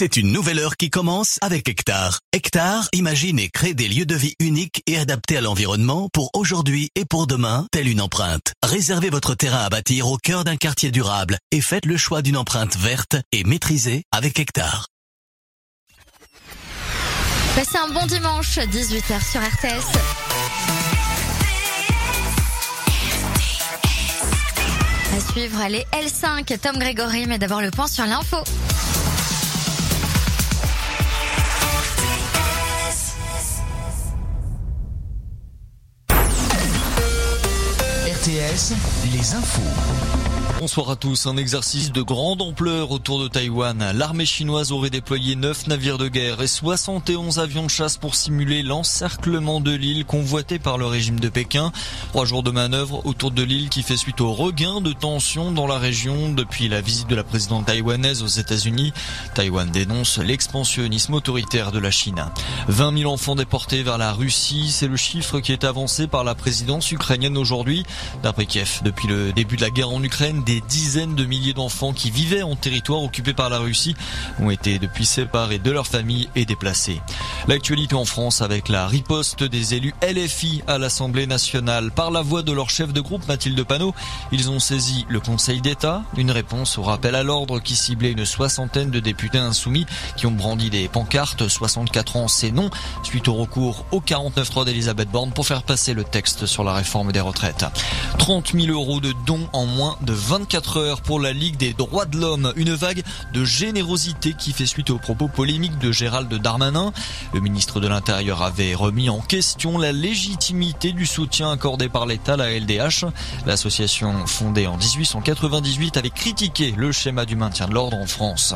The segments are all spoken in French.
C'est une nouvelle heure qui commence avec Hectare. Hectare imagine et crée des lieux de vie uniques et adaptés à l'environnement pour aujourd'hui et pour demain, telle une empreinte. Réservez votre terrain à bâtir au cœur d'un quartier durable et faites le choix d'une empreinte verte et maîtrisée avec Hectare. Passez un bon dimanche, 18h sur RTS. À suivre les L5, Tom Grégory, mais d'abord le point sur l'info. RTS, les infos. Bonsoir à tous. Un exercice de grande ampleur autour de Taïwan. L'armée chinoise aurait déployé 9 navires de guerre et 71 avions de chasse pour simuler l'encerclement de l'île convoité par le régime de Pékin. Trois jours de manœuvre autour de l'île qui fait suite au regain de tension dans la région depuis la visite de la présidente taïwanaise aux États-Unis. Taïwan dénonce l'expansionnisme autoritaire de la Chine. 20 000 enfants déportés vers la Russie, c'est le chiffre qui est avancé par la présidence ukrainienne aujourd'hui. D'après Kiev, depuis le début de la guerre en Ukraine, des dizaines de milliers d'enfants qui vivaient en territoire occupé par la Russie ont été depuis séparés de leur famille et déplacés. L'actualité en France avec la riposte des élus LFI à l'Assemblée nationale. Par la voix de leur chef de groupe Mathilde Panot, ils ont saisi le Conseil d'État. Une réponse au rappel à l'ordre qui ciblait une soixantaine de députés insoumis qui ont brandi des pancartes 64 ans c'est non suite au recours au 49.3 d'Elisabeth Borne pour faire passer le texte sur la réforme des retraites. 30 000 euros de dons en moins de 24 heures pour la Ligue des droits de l'homme. Une vague de générosité qui fait suite aux propos polémiques de Gérald Darmanin. Le ministre de l'Intérieur avait remis en question la légitimité du soutien accordé par l'État à la LDH. L'association fondée en 1898 avait critiqué le schéma du maintien de l'ordre en France.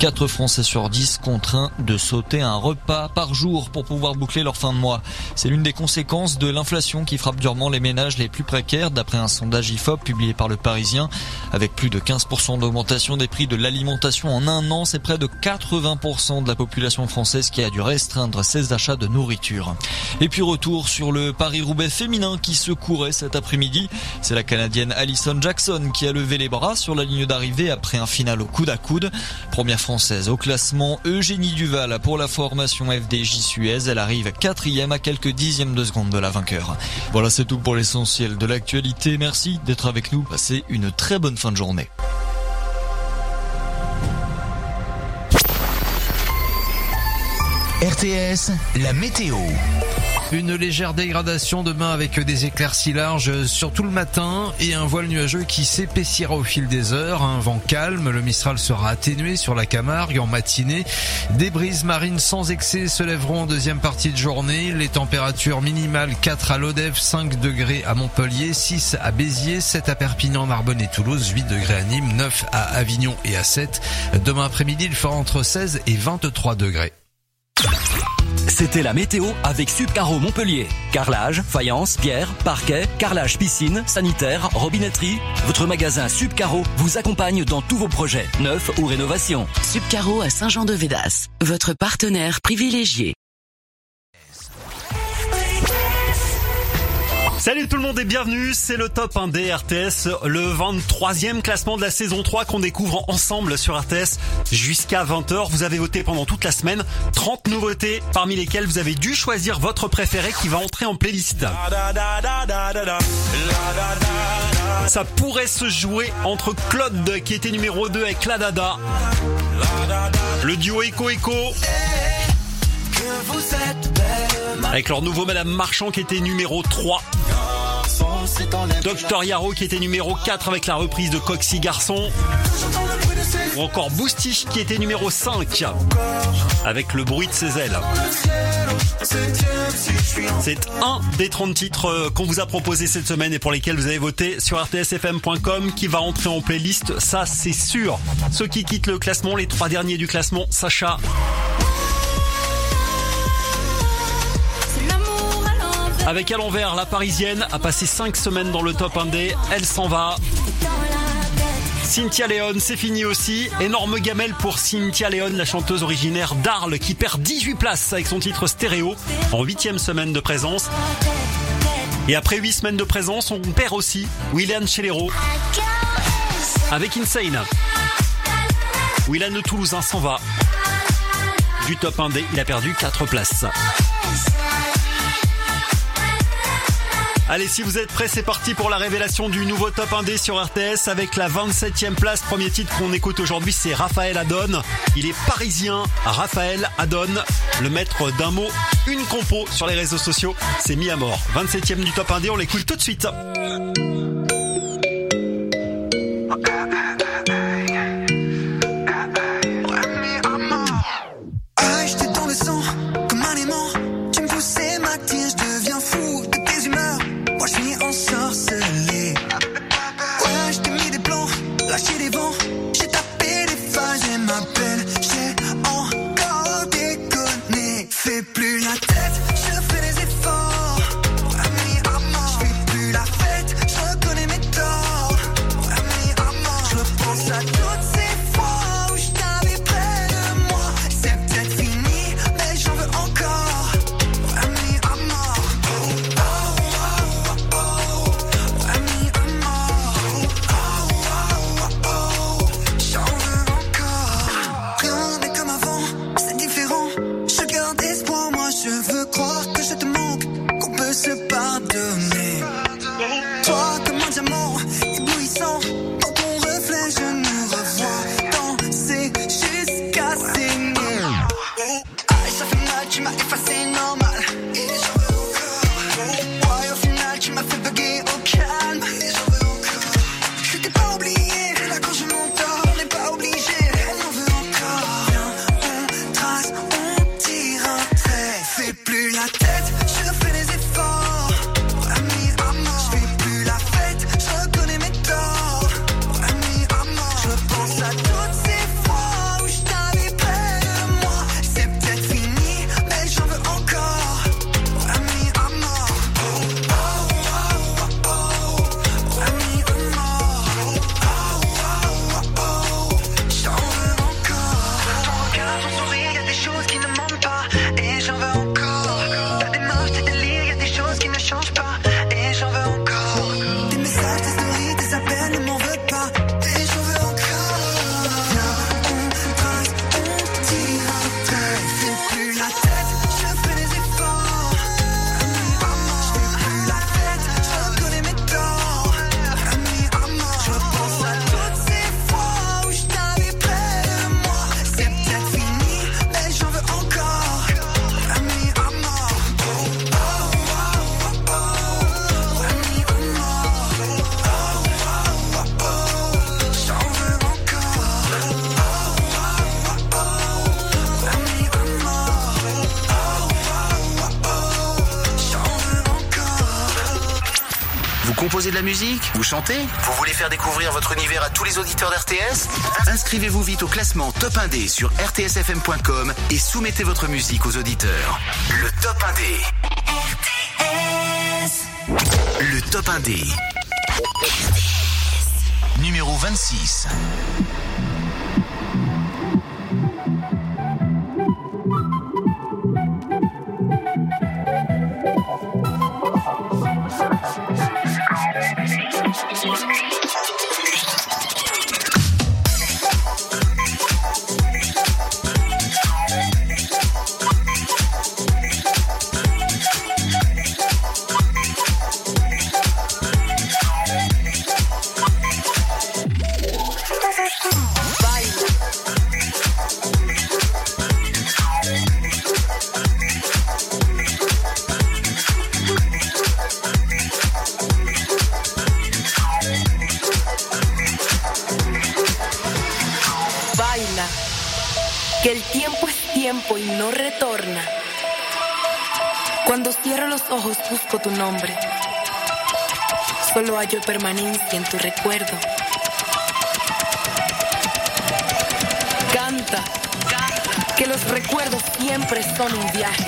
4 Français sur 10 contraints de sauter un repas par jour pour pouvoir boucler leur fin de mois. C'est l'une des conséquences de l'inflation qui frappe durement les ménages les plus précaires d'après un sondage IFOP publié par le Parisien. Avec plus de 15% d'augmentation des prix de l'alimentation en un an, c'est près de 80% de la population française qui a dû restreindre ses achats de nourriture. Et puis retour sur le Paris-Roubaix féminin qui se courait cet après-midi. C'est la Canadienne Alison Jackson qui a levé les bras sur la ligne d'arrivée après un final au coude à coude. Première française au classement, Eugénie Duval pour la formation FDJ Suez. Elle arrive quatrième à quelques dixièmes de seconde de la vainqueur. Voilà, c'est tout pour l'essentiel de l'actualité. Merci d'être avec nous. Passez une très bonne fin de journée. RTS, la météo. Une légère dégradation demain avec des éclaircies larges sur tout le matin et un voile nuageux qui s'épaissira au fil des heures. Un vent calme, le Mistral sera atténué sur la Camargue en matinée. Des brises marines sans excès se lèveront en deuxième partie de journée. Les températures minimales 4 à Lodève, 5 degrés à Montpellier, 6 à Béziers, 7 à Perpignan, Narbonne et Toulouse, 8 degrés à Nîmes, 9 à Avignon et à 7. Demain après-midi, il fera entre 16 et 23 degrés. C'était la météo avec Subcaro Montpellier. Carrelage, faïence, pierre, parquet, carrelage piscine, sanitaire, robinetterie. Votre magasin Subcaro vous accompagne dans tous vos projets, neufs ou rénovations. Subcaro à Saint-Jean-de-Védas, votre partenaire privilégié. Salut tout le monde et bienvenue, c'est le top 1 des RTS, le 23e classement de la saison 3 qu'on découvre ensemble sur RTS jusqu'à 20h. Vous avez voté pendant toute la semaine, 30 nouveautés parmi lesquelles vous avez dû choisir votre préféré qui va entrer en playlist. Ça pourrait se jouer entre Claude qui était numéro 2 avec La Dada, le duo Echo Echo avec leur nouveau Madame Marchand qui était numéro 3. Docteur Yarrow qui était numéro 4 avec la reprise de Coxy Garçon. Ou encore Boustich qui était numéro 5 avec le bruit de ses ailes. C'est un des 30 titres qu'on vous a proposé cette semaine et pour lesquels vous avez voté sur rtsfm.com qui va entrer en playlist, ça c'est sûr. Ceux qui quittent le classement, les trois derniers du classement, Sacha, Avec à l'envers, la parisienne a passé 5 semaines dans le top 1D. Elle s'en va. Cynthia Léon, c'est fini aussi. Énorme gamelle pour Cynthia Léon, la chanteuse originaire d'Arles, qui perd 18 places avec son titre stéréo en 8 semaine de présence. Et après 8 semaines de présence, on perd aussi William Chelero avec Insane. William de Toulousain s'en va. du top 1D. Il a perdu 4 places. Allez, si vous êtes prêts, c'est parti pour la révélation du nouveau top 1D sur RTS avec la 27e place. Premier titre qu'on écoute aujourd'hui, c'est Raphaël Adon. Il est parisien. Raphaël Adon, le maître d'un mot, une compo sur les réseaux sociaux. C'est mis à mort. 27e du top 1D, on l'écoute tout de suite. Vous voulez faire découvrir votre univers à tous les auditeurs d'RTS Inscrivez-vous vite au classement Top 1D sur rtsfm.com et soumettez votre musique aux auditeurs. Le Top 1D. RTS. Le Top 1D. Numéro 26. Permanencia en tu recuerdo. Canta, que los recuerdos siempre son un viaje.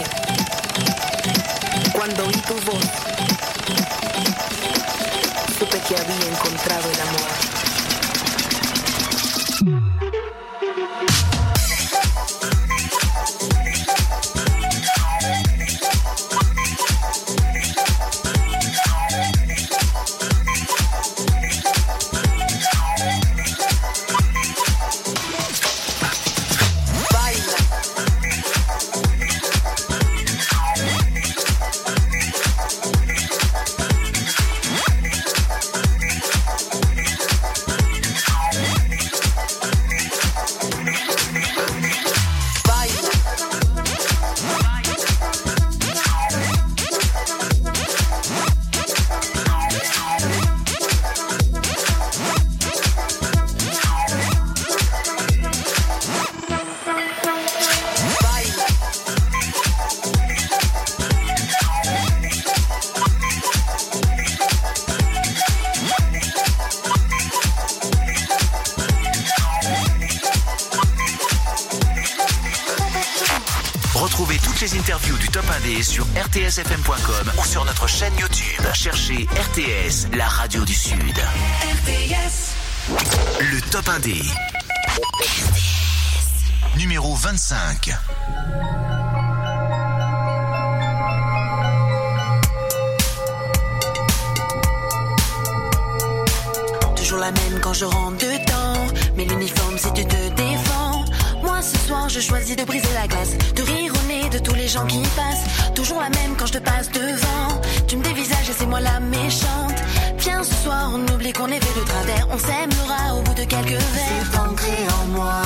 Je rentre dedans. Mais l'uniforme, si tu te défends. Moi, ce soir, je choisis de briser la glace. De rire au nez de tous les gens qui passent. Toujours la même quand je te passe devant. Tu me dévisages et c'est moi la méchante. Viens ce soir, on oublie qu'on est fait de travers. On s'aimera au bout de quelques verres. C'est ancré en moi.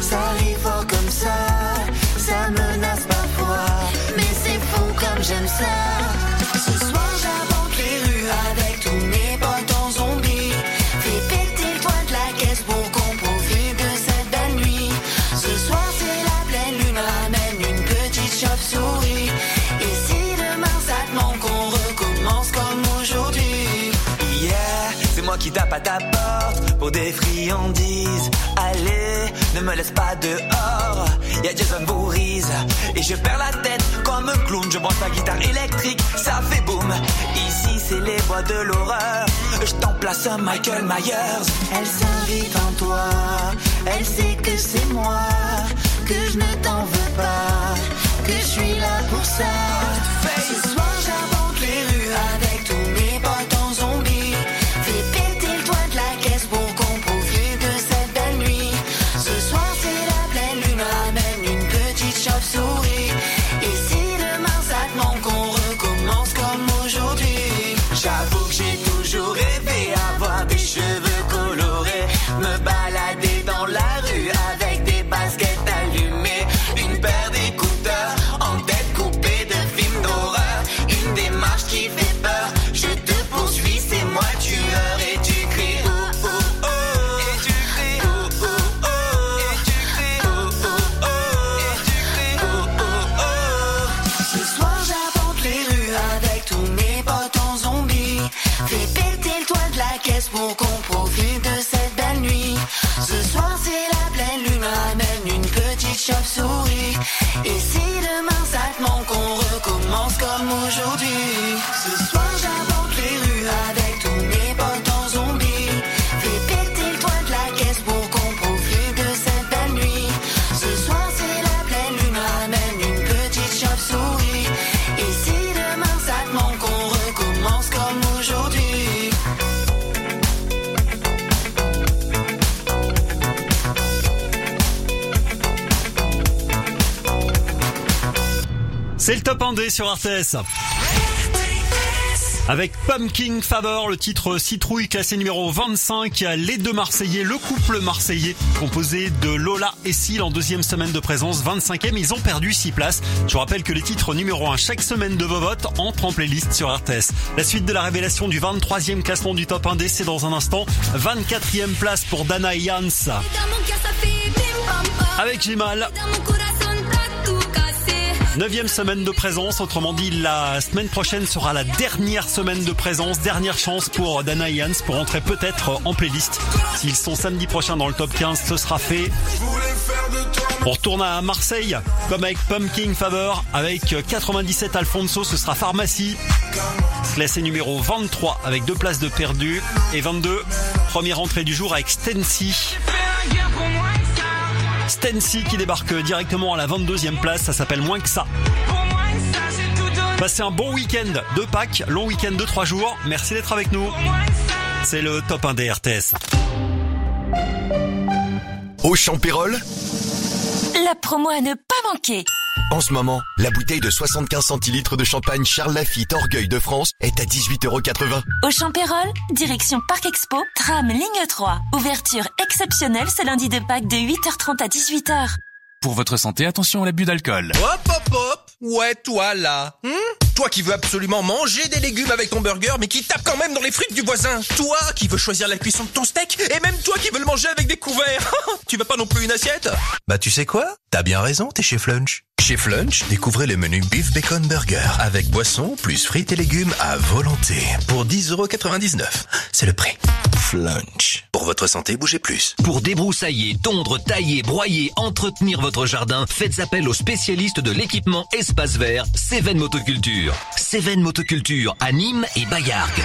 Ça arrive fort comme ça. Ça menace parfois. Mais c'est fou comme j'aime ça. À ta porte pour des friandises. Allez, ne me laisse pas dehors. Y'a Jason Voorhees et je perds la tête comme un clown. Je branche ma guitare électrique, ça fait boum. Ici, c'est les bois de l'horreur. Je t'en place un Michael Myers. Elle s'invite en toi. Elle sait que c'est moi. Que je ne t'en veux pas. Que je suis là pour ça. C'est le top 1D sur RTS. Avec Pumpkin Favor, le titre Citrouille classé numéro 25, il y a les deux Marseillais, le couple marseillais composé de Lola et Sil en deuxième semaine de présence, 25e, ils ont perdu 6 places. Je vous rappelle que les titres numéro 1 chaque semaine de vos votes entrent en playlist sur RTS. La suite de la révélation du 23e classement du top 1D, c'est dans un instant. 24e place pour Dana et Jans. Avec Jimal. Neuvième semaine de présence, autrement dit la semaine prochaine sera la dernière semaine de présence, dernière chance pour Dana pour entrer peut-être en playlist. S'ils sont samedi prochain dans le top 15, ce sera fait. On retourne à Marseille, comme avec Pumpkin Favor, avec 97 Alfonso, ce sera Pharmacie. Classé numéro 23 avec deux places de perdu et 22. Première entrée du jour avec Stency. Stency qui débarque directement à la 22e place, ça s'appelle moins que ça. Passez un bon week-end de Pâques, long week-end de 3 jours. Merci d'être avec nous. C'est le top 1 des RTS. Au Champérol, La promo à ne pas manquer. En ce moment, la bouteille de 75 centilitres de champagne Charles Lafitte Orgueil de France est à 18,80€. Au Champérol, direction Parc Expo, tram ligne 3. Ouverture exceptionnelle ce lundi de Pâques de 8h30 à 18h. Pour votre santé, attention à l'abus d'alcool. Hop hop hop Ouais toi là hein Toi qui veux absolument manger des légumes avec ton burger mais qui tape quand même dans les frites du voisin Toi qui veux choisir la cuisson de ton steak Et même toi qui veux le manger avec des couverts Tu veux pas non plus une assiette? Bah tu sais quoi? T'as bien raison, t'es chez Flunch. Chez Flunch, découvrez le menu Beef Bacon Burger avec boisson plus frites et légumes à volonté pour 10,99€. C'est le prix. Flunch. Pour votre santé, bougez plus. Pour débroussailler, tondre, tailler, broyer, entretenir votre jardin, faites appel aux spécialistes de l'équipement espace vert, Céven Motoculture. Céven Motoculture à Nîmes et Bayargues.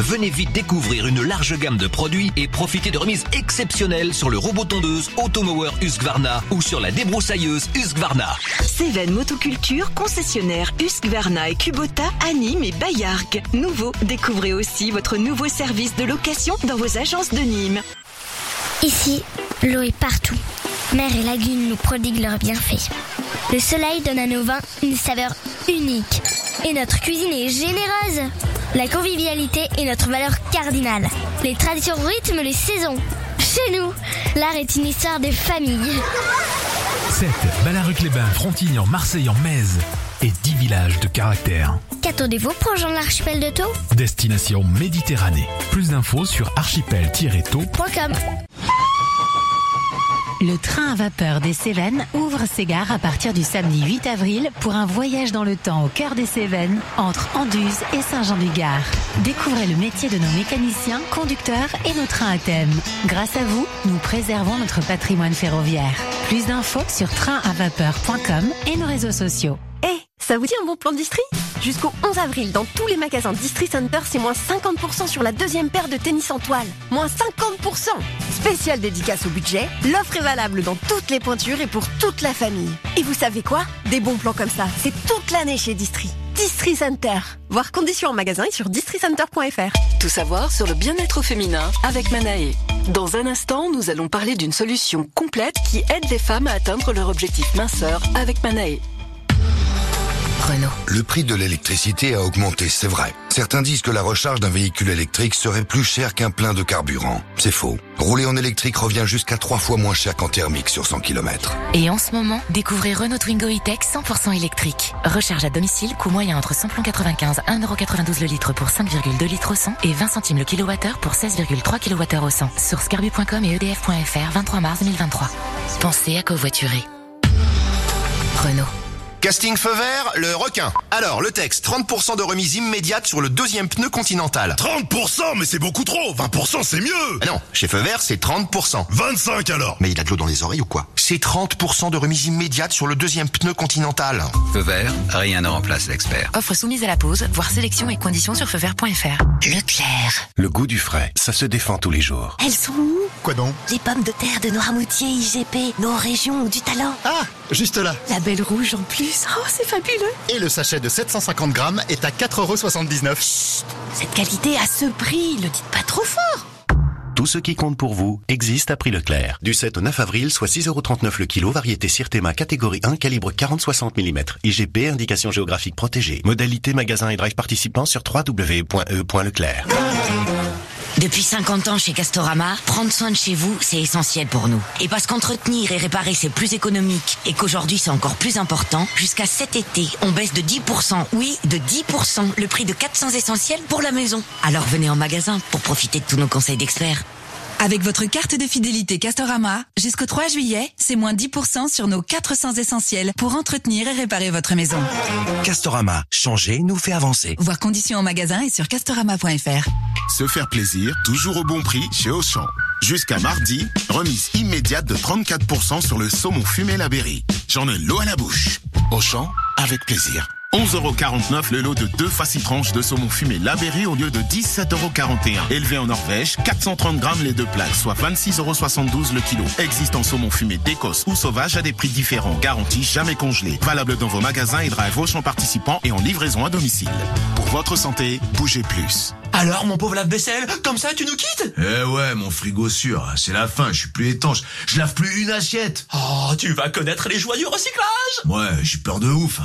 Venez vite découvrir une large gamme de produits et profiter de remises exceptionnelles sur le robot tondeuse Automower Husqvarna ou sur la débroussailleuse Husqvarna. Céven Motoculture, concessionnaire Husqvarna et Kubota à Nîmes et Bayargues. Nouveau, découvrez aussi votre nouveau service de location dans vos agences de Nîmes. Ici, l'eau est partout. Mer et lagunes nous prodiguent leurs bienfaits. Le soleil donne à nos vins une saveur unique. Et notre cuisine est généreuse. La convivialité est notre valeur cardinale. Les traditions rythment les saisons. Chez nous, l'art est une histoire de famille. 7. Ballaruc-les-Bains, Frontignan, Marseille en Mèze et 10 villages de caractère. Qu'attendez-vous pour rejoindre l'archipel de Thau Destination Méditerranée. Plus d'infos sur archipel-tau.com. Le train à vapeur des Cévennes ouvre ses gares à partir du samedi 8 avril pour un voyage dans le temps au cœur des Cévennes, entre Anduze et Saint-Jean-du-Gard. Découvrez le métier de nos mécaniciens, conducteurs et nos trains à thème. Grâce à vous, nous préservons notre patrimoine ferroviaire. Plus d'infos sur trainavapeur.com et nos réseaux sociaux. Hé, ça vous dit un bon plan de Jusqu'au 11 avril, dans tous les magasins Distri Center, c'est moins 50% sur la deuxième paire de tennis en toile. Moins 50% Spécial dédicace au budget, l'offre est valable dans toutes les pointures et pour toute la famille. Et vous savez quoi? Des bons plans comme ça, c'est toute l'année chez Distri. Distri Center. Voir conditions en magasin et sur districenter.fr. Tout savoir sur le bien-être féminin avec Manae. Dans un instant, nous allons parler d'une solution complète qui aide les femmes à atteindre leur objectif minceur avec Manae. Renault. Le prix de l'électricité a augmenté, c'est vrai. Certains disent que la recharge d'un véhicule électrique serait plus cher qu'un plein de carburant. C'est faux. Rouler en électrique revient jusqu'à trois fois moins cher qu'en thermique sur 100 km. Et en ce moment, découvrez Renault Twingo e-Tech 100% électrique. Recharge à domicile, coût moyen entre 100 95, 1,92€ le litre pour 5,2 litres au 100 et 20 centimes le kilowattheure pour 16,3 kWh au 100. Sur scarbu.com et edf.fr, 23 mars 2023. Pensez à covoiturer. Renault. Casting feu vert, le requin. Alors, le texte, 30% de remise immédiate sur le deuxième pneu continental. 30% Mais c'est beaucoup trop 20% c'est mieux ah Non, chez feu vert, c'est 30%. 25 alors Mais il a de l'eau dans les oreilles ou quoi? C'est 30% de remise immédiate sur le deuxième pneu continental. Feu vert, rien ne remplace l'expert. Offre soumise à la pause, voir sélection et conditions sur feuvert.fr. Leclerc. Le goût du frais, ça se défend tous les jours. Elles sont où? Quoi donc? Les pommes de terre de Noirmoutier IGP, nos régions ont du talent. Ah, juste là. La belle rouge en plus. Oh, c'est fabuleux. Et le sachet de 750 grammes est à 4,79€. Chut, cette qualité à ce prix, le dites pas trop fort. Tout ce qui compte pour vous existe à prix Leclerc. Du 7 au 9 avril, soit 6,39€ le kilo, variété Sirtema catégorie 1, calibre 40-60 mm. IGP, indication géographique protégée. Modalité magasin et drive participant sur www.e.leclerc. Depuis 50 ans chez Castorama, prendre soin de chez vous, c'est essentiel pour nous. Et parce qu'entretenir et réparer, c'est plus économique et qu'aujourd'hui c'est encore plus important, jusqu'à cet été, on baisse de 10%, oui, de 10%, le prix de 400 essentiels pour la maison. Alors venez en magasin pour profiter de tous nos conseils d'experts. Avec votre carte de fidélité Castorama, jusqu'au 3 juillet, c'est moins 10% sur nos 400 essentiels pour entretenir et réparer votre maison. Castorama, changer nous fait avancer. Voir conditions en magasin et sur castorama.fr. Se faire plaisir, toujours au bon prix chez Auchan. Jusqu'à mardi, remise immédiate de 34% sur le saumon fumé la berry. J'en ai l'eau à la bouche. Auchan, avec plaisir. 11,49€ le lot de deux facitranches de saumon fumé Laberry au lieu de 17,41€. Élevé en Norvège, 430 grammes les deux plaques, soit 26,72€ le kilo. Existant saumon fumé d'Écosse ou sauvage à des prix différents. Garantie jamais congelé. Valable dans vos magasins et drive Auchan participants et en livraison à domicile. Pour votre santé, bougez plus. Alors, mon pauvre lave-vaisselle, comme ça tu nous quittes? Eh ouais, mon frigo sûr, c'est la fin, je suis plus étanche. Je lave plus une assiette. Oh, tu vas connaître les joies du recyclage Ouais, j'ai peur de ouf.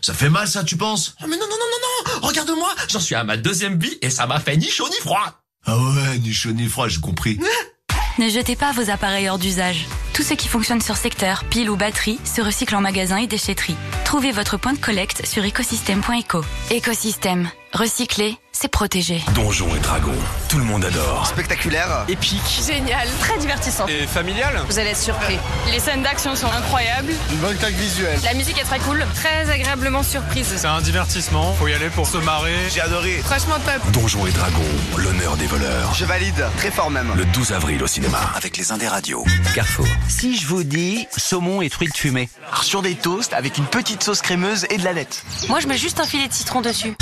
Ça fait mal ça, tu penses? Oh, Mais non, non, non, non, non Regarde-moi, j'en suis à ma deuxième bille et ça m'a fait ni chaud ni froid Ah ouais, ni chaud ni froid, j'ai compris. ne jetez pas vos appareils hors d'usage. Tout ce qui fonctionne sur secteur, pile ou batterie, se recycle en magasin et déchetterie. Trouvez votre point de collecte sur écosystème.eco. Écosystème. Recycler, c'est protégé. Donjons et Dragons, tout le monde adore. Spectaculaire, épique, génial, très divertissant. Et familial. Vous allez être surpris. Les scènes d'action sont incroyables. Une bonne claque visuelle. La musique est très cool, très agréablement surprise. C'est un divertissement, faut y aller pour se marrer. J'ai adoré. Franchement top. Donjons et Dragons, l'honneur des voleurs. Je valide, très fort même. Le 12 avril au cinéma. Avec les Indes Radio. Carrefour. Si je vous dis saumon et truites fumées. Alors, sur des toasts avec une petite sauce crémeuse et de la lettre. Moi, je mets juste un filet de citron dessus.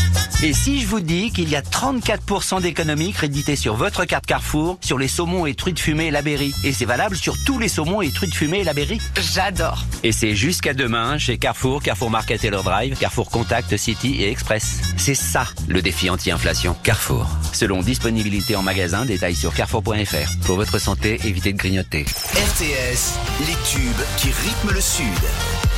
Et si je vous dis qu'il y a 34% d'économies créditées sur votre carte Carrefour sur les saumons et truites fumées La Berry. Et c'est valable sur tous les saumons et truites fumées La Berry. J'adore. Et c'est jusqu'à demain chez Carrefour, Carrefour Market et leur Drive, Carrefour Contact, City et Express. C'est ça le défi anti-inflation. Carrefour. Selon disponibilité en magasin, détails sur carrefour.fr. Pour votre santé, évitez de grignoter. RTS, les tubes qui rythment le Sud.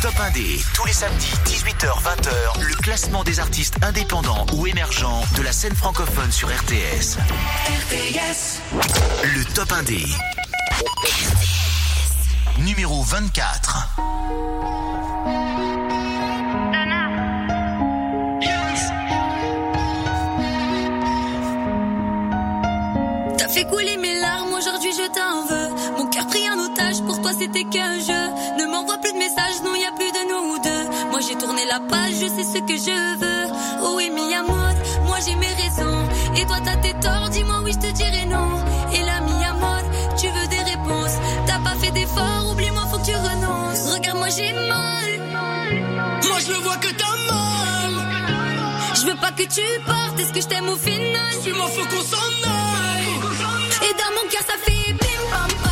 Top 1D, tous les samedis 18h-20h, le classement des artistes indépendants ou émergents de la scène francophone sur RTS. RTS. Le top 1D. Numéro 24. T'as fait couler mes larmes, aujourd'hui je t'en veux. Mon cœur pris en otage, pour toi c'était qu'un jeu. Ne m'envoie plus de messages, non y a plus de nous deux. Moi j'ai tourné la page, je sais ce que je veux. Oh oui, mi amor, moi j'ai mes raisons. Et toi t'as tes torts, dis-moi oui, je te dirai non. Et là, mi amor, tu veux des réponses. T'as pas fait d'efforts, oublie-moi, faut que tu renonces. Regarde, moi j'ai mal. Moi je le vois que t'as mal. Je veux pas que tu partes, est-ce que je t'aime au final? Suis-moi, faut qu'on s'en aille. Et dans mon cœur ça fait bim pam param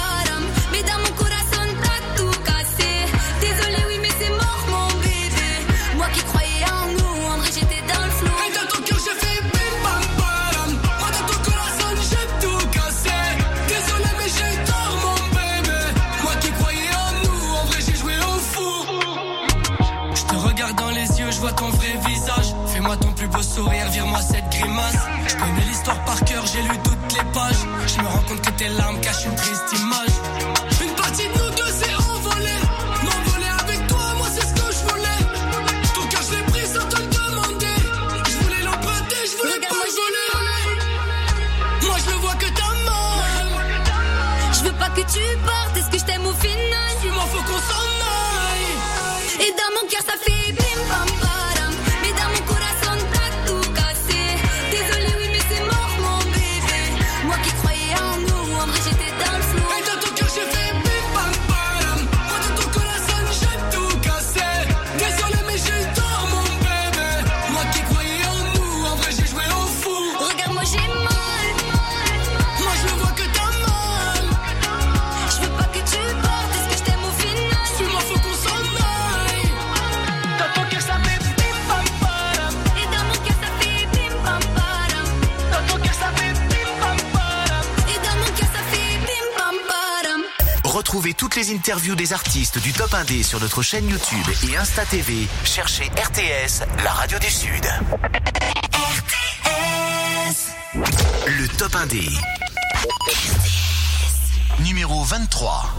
plus beau sourire, vire-moi cette grimace. Je connais l'histoire par cœur, j'ai lu toutes les pages. Je me rends compte que tes larmes cachent une triste image. Une partie de nous deux s'est envolée. M'envoler avec toi, moi c'est ce que je voulais. Ton cœur je l'ai pris sans te le demander. Je voulais l'emprunter, je voulais pas le voler. Moi je le vois que t'as mal Je veux pas que tu partes Est-ce que je t'aime au final? Suis-moi, faut qu'on s'en aille. Et dans mon cœur ça fait bim pam toutes les interviews des artistes du Top 1D sur notre chaîne YouTube et Insta TV. Cherchez RTS, la radio du Sud. RTS. Le Top 1D. Numéro 23.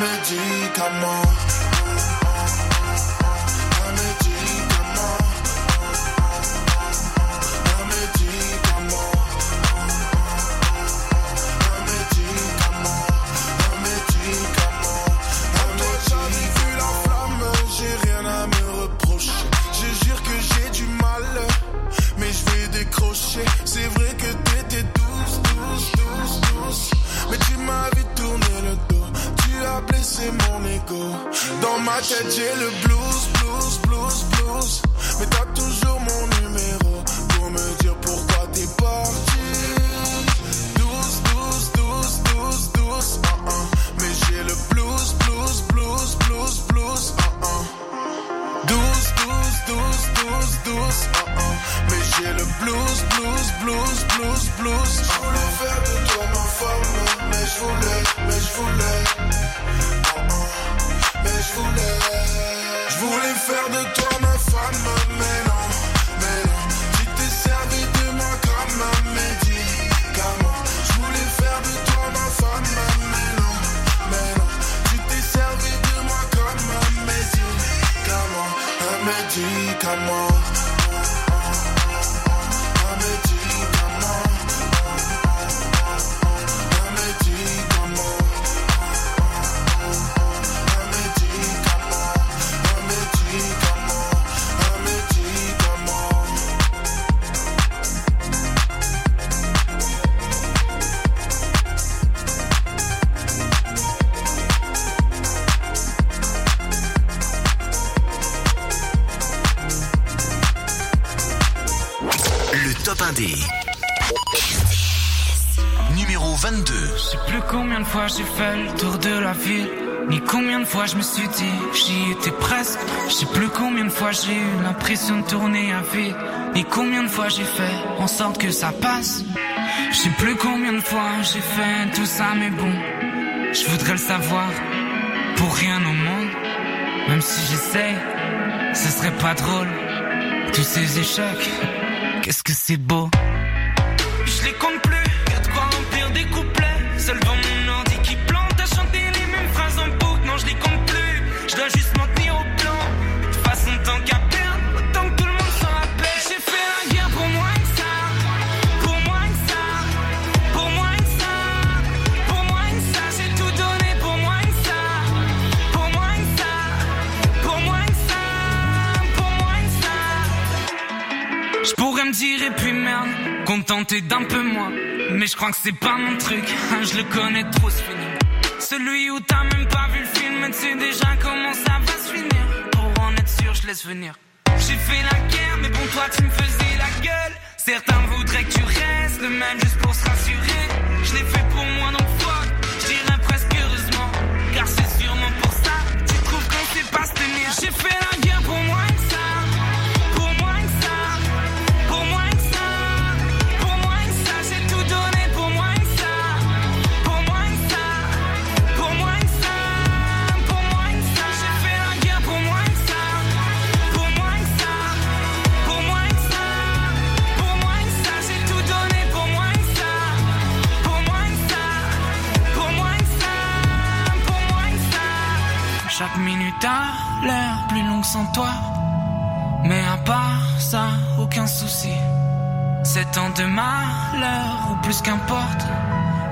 médicament. je me suis dit, j'y étais presque. Je sais plus combien de fois j'ai eu l'impression de tourner à vide. Ni combien de fois j'ai fait en sorte que ça passe. Je sais plus combien de fois j'ai fait tout ça, mais bon, je voudrais le savoir pour rien au monde. Même si j'essaie, ce serait pas drôle. Tous ces échecs, qu'est-ce que c'est beau. contenter d'un peu moins. Mais je crois que c'est pas mon truc, hein, je le connais trop ce film. Celui où t'as même pas vu le film, tu sais déjà comment ça va se finir. Pour en être sûr, je laisse venir. J'ai fait la guerre, mais bon, toi tu me faisais la gueule. Certains voudraient que tu restes le même juste pour se rassurer. Je l'ai fait pour moi, donc fuck, j'irai presque heureusement. Car c'est sûrement pour ça, tu trouves qu'on sait pas se tenir. J'ai fait la guerre. Chaque minute a l'air plus longue sans toi. Mais à part ça, aucun souci. C'est temps de malheur ou plus qu'importe.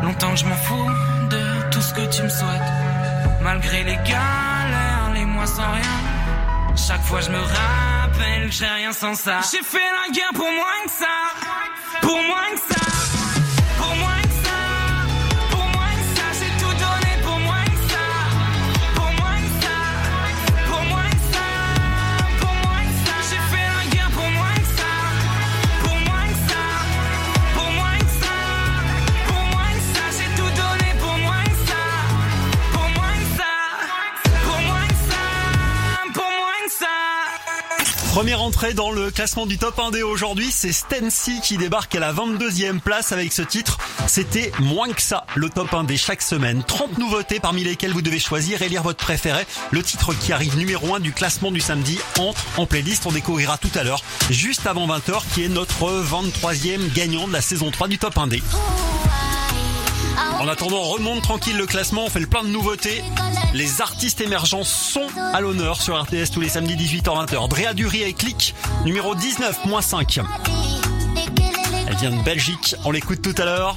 Longtemps que je m'en fous de tout ce que tu me souhaites. Malgré les galères, les mois sans rien. Chaque fois je me rappelle, j'ai rien sans ça. J'ai fait la guerre pour moins que ça. Pour moins que ça. Première entrée dans le classement du top 1D aujourd'hui, c'est Stancy qui débarque à la 22e place avec ce titre. C'était moins que ça, le top 1D chaque semaine. 30 nouveautés parmi lesquelles vous devez choisir et lire votre préféré. Le titre qui arrive numéro 1 du classement du samedi entre en playlist. On découvrira tout à l'heure, juste avant 20h, qui est notre 23e gagnant de la saison 3 du top 1D. En attendant, on remonte tranquille le classement, on fait le plein de nouveautés. Les artistes émergents sont à l'honneur sur RTS tous les samedis 18h-20h. Drea Dury et Click, numéro 19, moins 5. Elle vient de Belgique, on l'écoute tout à l'heure.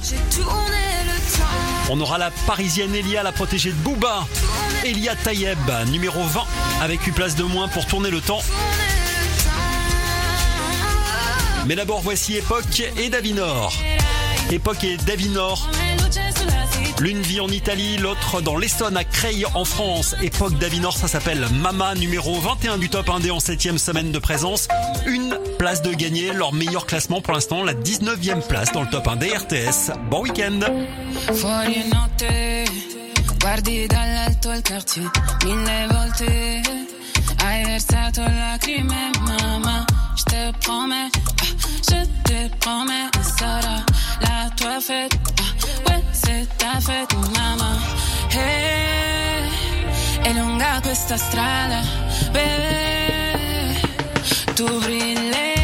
On aura la parisienne Elia, la protégée de Booba. Elia Tayeb, numéro 20, avec une place de moins pour tourner le temps. Mais d'abord, voici Époque et Davinor. Époque et Davinor. L'une vit en Italie, l'autre dans l'Essonne à Creil en France. Époque Davinor, ça s'appelle Mama, numéro 21 du top 1D en 7 semaine de présence. Une place de gagner, leur meilleur classement pour l'instant, la 19e place dans le top 1D RTS. Bon week-end. Te promets, ah, je te promets, sarà la tua fête. ah, ouais, c'est ta fête, mamma. Hey, è lunga questa strada, bebè. Tu brillerai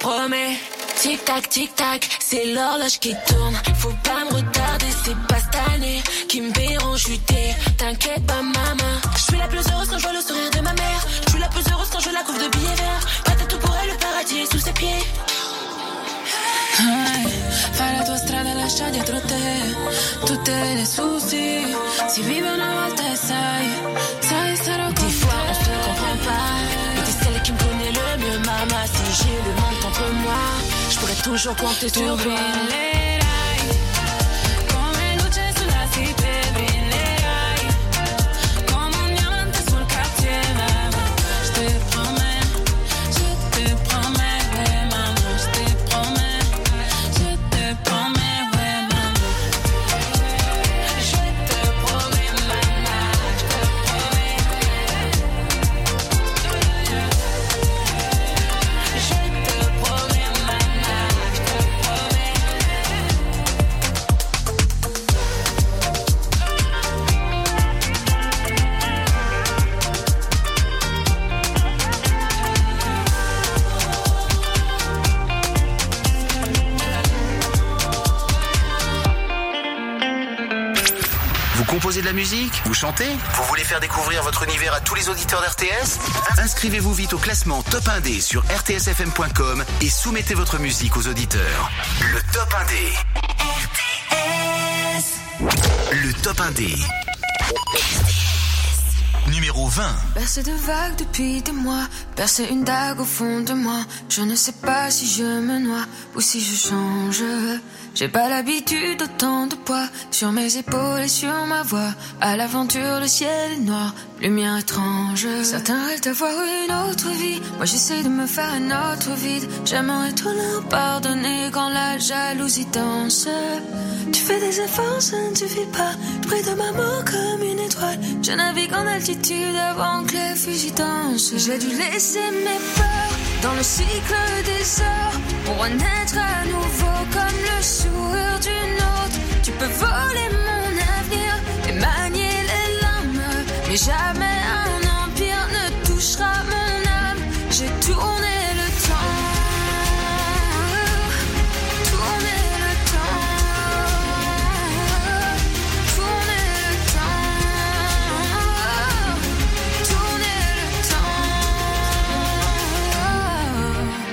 promets. Tic tac, tic tac, c'est l'horloge qui tourne. Faut pas me retarder, c'est pas cette année qui me paieront chuter. T'inquiète pas, maman. Je suis la plus heureuse quand je vois le sourire de ma mère. Je suis la plus heureuse quand je la couvre de billets verts. Tout pour elle, le paradis est sous ses pieds. Ai, fai la tua strada, lascia dietro te tutte le soucis. Si vive una volta e sai, toujours compter sur toi. Vous voulez faire découvrir votre univers à tous les auditeurs d'RTS Inscrivez-vous vite au classement Top 1D sur rtsfm.com et soumettez votre musique aux auditeurs. Le Top 1D. Le Top 1D. Numéro 20. Bercé de vagues depuis des mois, percer une dague au fond de moi. Je ne sais pas si je me noie ou si je change. J'ai pas l'habitude d'autant de poids sur mes épaules et sur ma voix. À l'aventure, le ciel est noir, lumière étrange. Certains rêvent d'avoir une autre vie. Moi j'essaie de me faire un autre vide. J'aimerais trop leur pardonner quand la jalousie danse. Tu fais des efforts, ça ne suffit pas. Je de ma mort comme une étoile. Je navigue en altitude avant que les fusils dansent. J'ai dû laisser mes peurs dans le cycle des heures pour renaître à nouveau comme le sourire d'une autre. Tu peux voler mon avenir et manier les larmes, mais jamais un empire ne touchera mon âme. J'ai tourné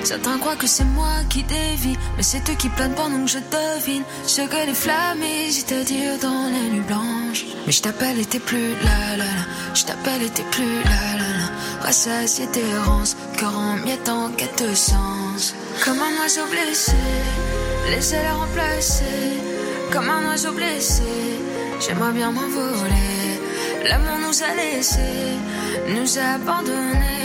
Certains croient que c'est moi qui dévie, mais c'est eux qui planent pendant que je devine ce que les flammes hésitent à dire dans les nuits blanches. Mais je t'appelle et t'es plus là là là, je t'appelle et t'es plus là là là. rassasié d'errance, cœur en miettes en quête de sens. Comme un oiseau blessé, laissez-la remplacer. Comme un oiseau blessé, j'aimerais bien m'envoler. L'amour nous a laissés, nous a abandonnés.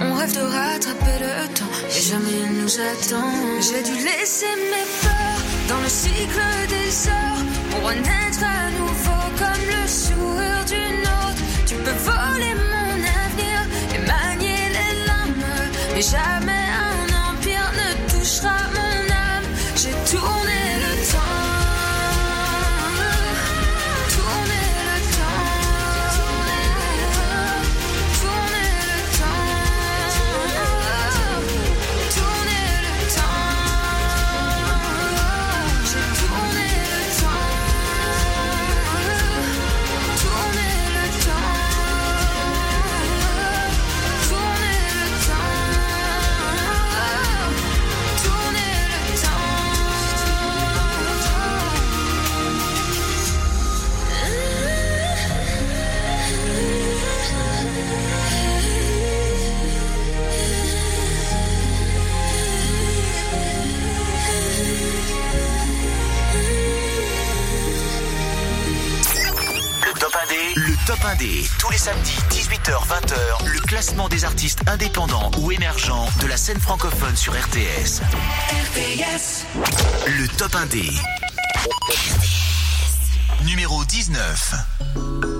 On rêve de rattraper le temps, et jamais il nous attend. J'ai dû laisser mes peurs dans le cycle des heures pour renaître à nouveau comme le sourire d'une autre. Tu peux voler mon avenir et manier les larmes, mais jamais top 1D, tous les samedis 18h-20h, le classement des artistes indépendants ou émergents de la scène francophone sur RTS. RTS. Le top 1D. Numéro 19.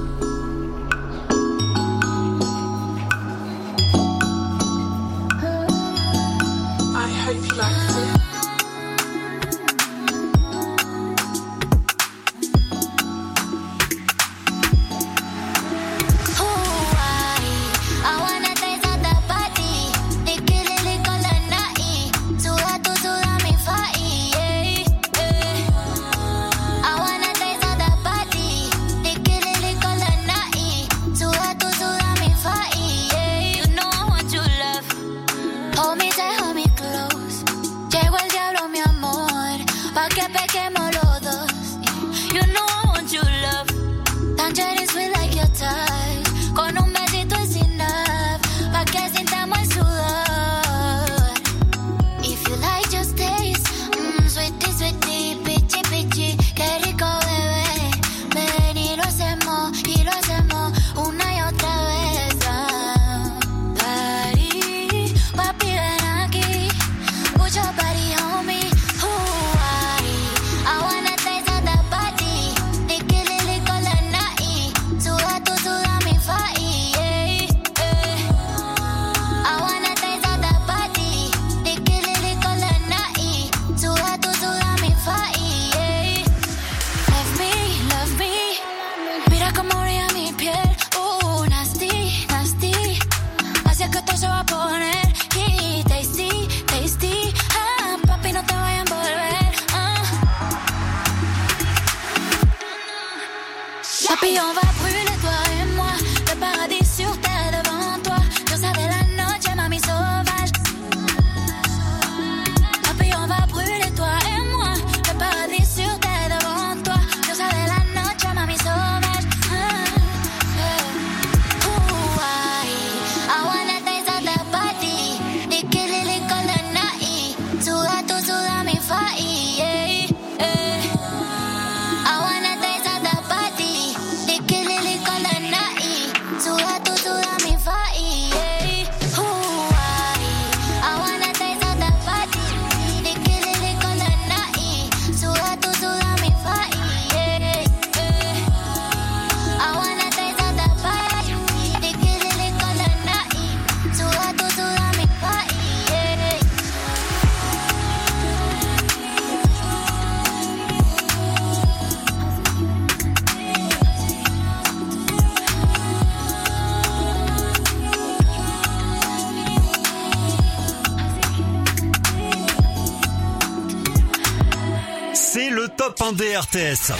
1 des RTS.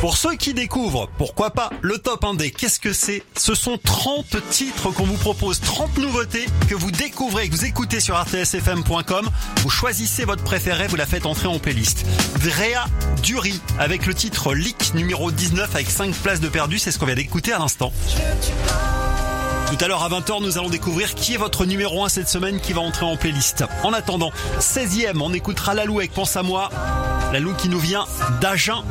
Pour ceux qui découvrent, pourquoi pas, le top 1D, qu'est-ce que c'est? Ce sont 30 titres qu'on vous propose, 30 nouveautés que vous découvrez, que vous écoutez sur rtsfm.com. Vous choisissez votre préféré, vous la faites entrer en playlist. Drea Dury, avec le titre Leak numéro 19 avec 5 places de perdu, c'est ce qu'on vient d'écouter à l'instant. Tout à l'heure à 20h, nous allons découvrir qui est votre numéro 1 cette semaine qui va entrer en playlist. En attendant, 16e, on écoutera Lalou avec Pense à moi. Lalou qui nous vient d'Agen,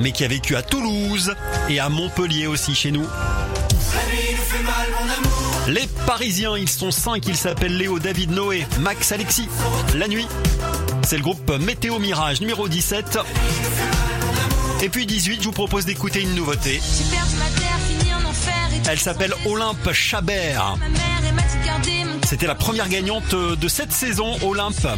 mais qui a vécu à Toulouse et à Montpellier aussi chez nous. Les Parisiens, ils sont cinq, ils s'appellent Léo, David, Noé, Max, Alexis. La nuit, c'est le groupe Météo Mirage numéro 17. Et puis 18, je vous propose d'écouter une nouveauté. Elle s'appelle Olympe Chabert. C'était la première gagnante de cette saison, Olympe,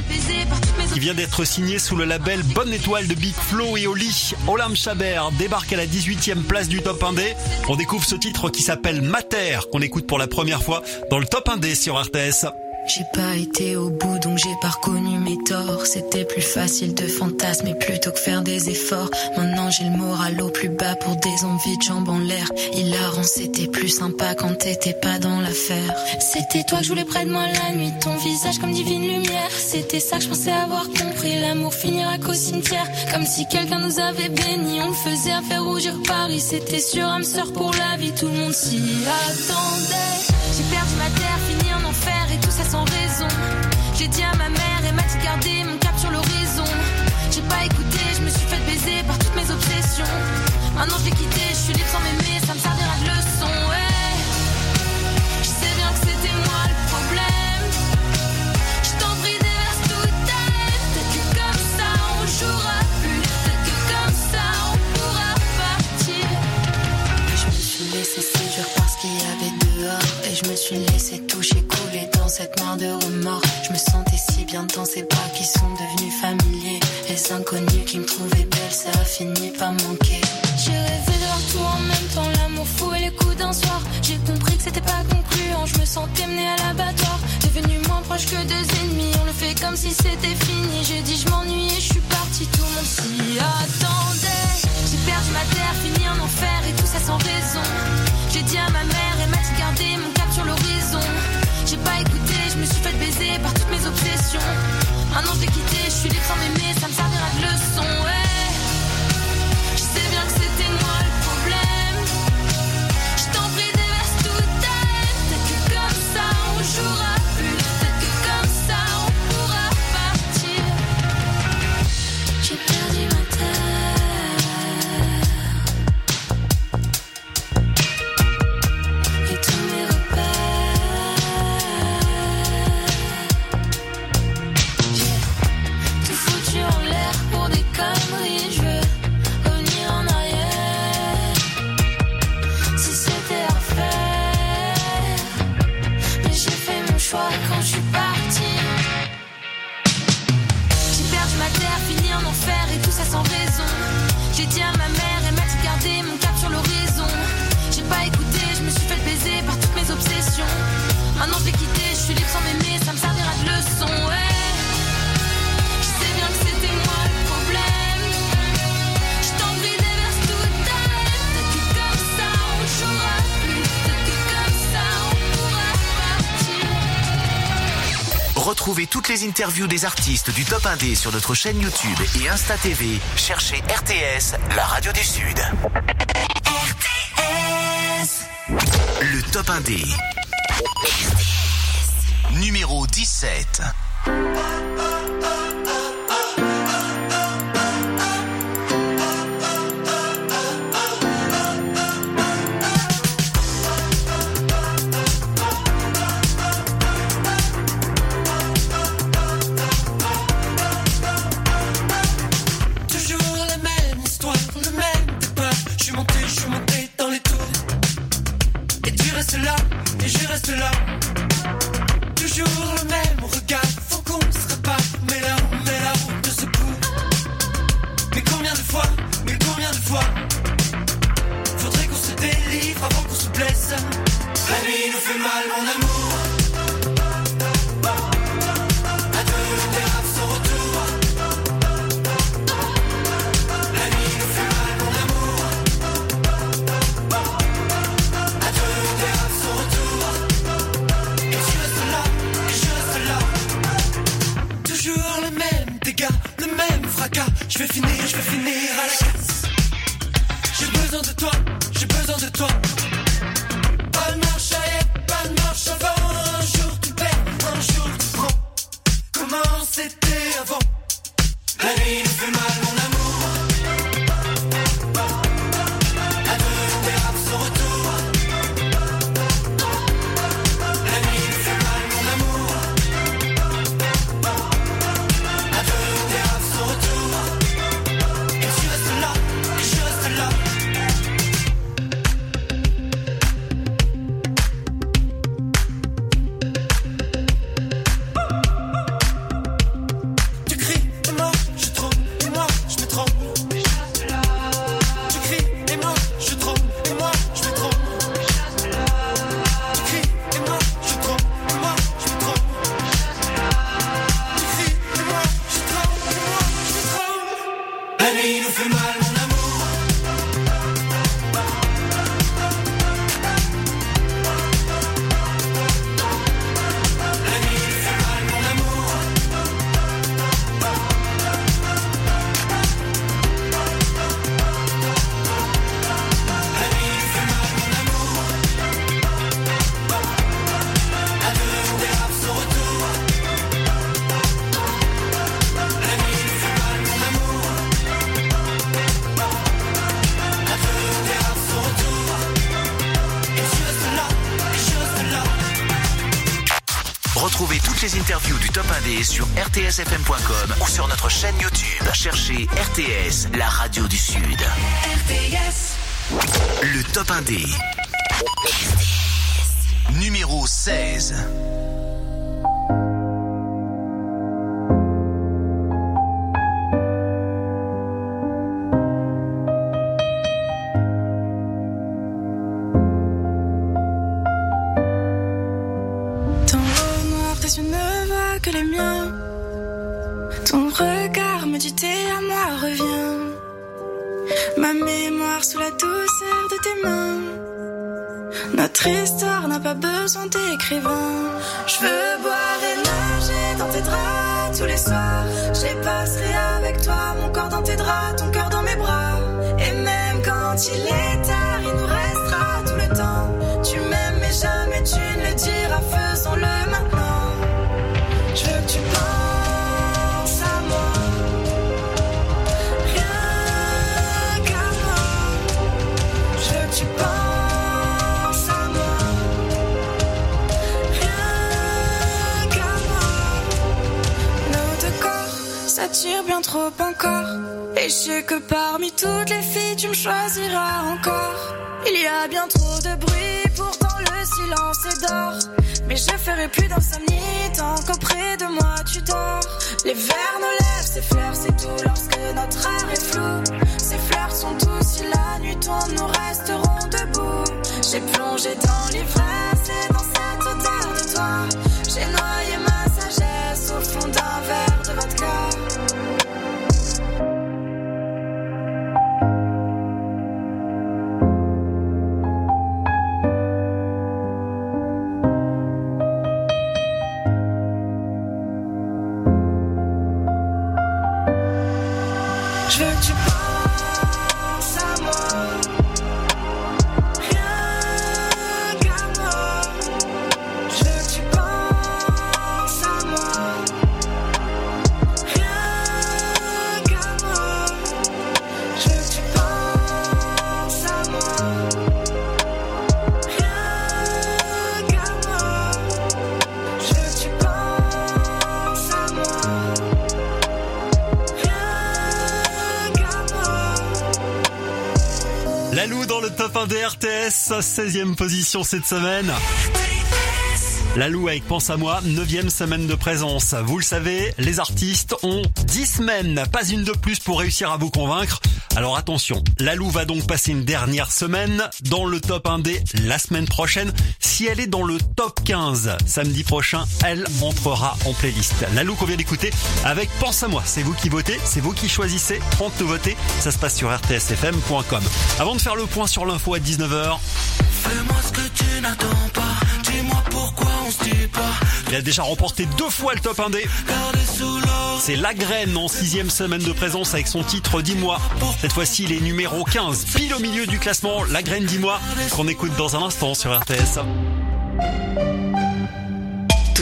qui vient d'être signée sous le label Bonne Étoile de Big Flo et Oli. Olympe Chabert débarque à la 18e place du top 1D. On découvre ce titre qui s'appelle Mater, qu'on écoute pour la première fois dans le top 1D sur RTS. J'ai pas été au bout donc j'ai pas reconnu mes torts. C'était plus facile de fantasmer plutôt que faire des efforts. Maintenant j'ai le moral au plus bas pour des envies de jambes en l'air. Hilarant c'était plus sympa quand t'étais pas dans l'affaire. C'était toi que je voulais près de moi la nuit Ton visage comme divine lumière. C'était ça que je pensais avoir compris L'amour finira qu'au cimetière. Comme si quelqu'un nous avait bénis On le faisait à faire rougir Paris. C'était sur âme sœur pour la vie Tout le monde s'y attendait. J'ai perdu ma terre, tout sans raison. J'ai dit à ma mère et m'a dit de garder mon cap sur l'horizon. J'ai pas écouté, je me suis fait baiser par toutes mes obsessions. Maintenant je l'ai quitté, je suis libre sans m'aimer Ça me servira de leçon, ouais. Je sais bien que c'était moi le problème. Je t'en prie déverse toute ta haine. Peut-être que comme ça on jouera plus. Peut-être que comme ça on pourra partir. Je me suis laissé séduire par ce qu'il y avait dehors Et je me suis laissé toucher, cette mer de remords. Je me sentais si bien dans ces bras qui sont devenus familiers. Les inconnus qui me trouvaient belle, ça a fini par manquer. J'ai rêvé de leur tout en même temps, l'amour fou et les coups d'un soir. J'ai compris que c'était pas concluant, je me sentais menée à l'abattoir. Devenu moins proche que deux ennemis, on le fait comme si c'était fini. J'ai dit je m'ennuie et je suis partie, tout le monde s'y attendait. J'ai perdu ma terre, fini en enfer et tout ça sans raison. J'ai dit à ma mère et m'a dit de garder mon cap sur l'horizon J'ai pas écouté, je me suis fait baiser par toutes mes obsessions. Maintenant je l'ai quitté, je suis libre sans m'aimer, ça me servira de leçon, Retrouvez toutes les interviews des artistes du Top 1D sur notre chaîne YouTube et Insta TV. Cherchez RTS, la radio du Sud. Le Top 1D. Numéro 17. Ou sur notre chaîne YouTube. Cherchez RTS, la radio du Sud. RTS. Le Top 1D. Numéro 16. Encore. Il y a bien trop de bruit, pourtant le silence est d'or. Mais je ferai plus d'insomnie tant qu'auprès de moi tu dors. Les verres nos lèvres s'effleurent, c'est tout lorsque notre art est flou. Ces fleurs sont tous si la nuit tombe, nous resterons debout. J'ai plongé dans l'ivresse 1 des RTS, 16e position cette semaine. Lalou avec Pense à moi, 9 semaine de présence. Vous le savez, les artistes ont 10 semaines, pas une de plus pour réussir à vous convaincre. Alors attention, Lalou va donc passer une dernière semaine dans le top 1D la semaine prochaine. Si elle est dans le top 15 samedi prochain, elle entrera en playlist. Lalou qu'on vient d'écouter avec Pense à moi. C'est vous qui votez, c'est vous qui choisissez. 30 de voter, ça se passe sur rtsfm.com. Avant de faire le point sur l'info à 19h, Fais-moi ce que tu n'attends pas. Il a déjà remporté deux fois le top 1D. Gardez sous l'eau. C'est La Graine en sixième semaine de présence avec son titre Dis-moi. Cette fois-ci, il est numéro 15, pile au milieu du classement. La Graine Dis-moi, qu'on écoute dans un instant sur RTS.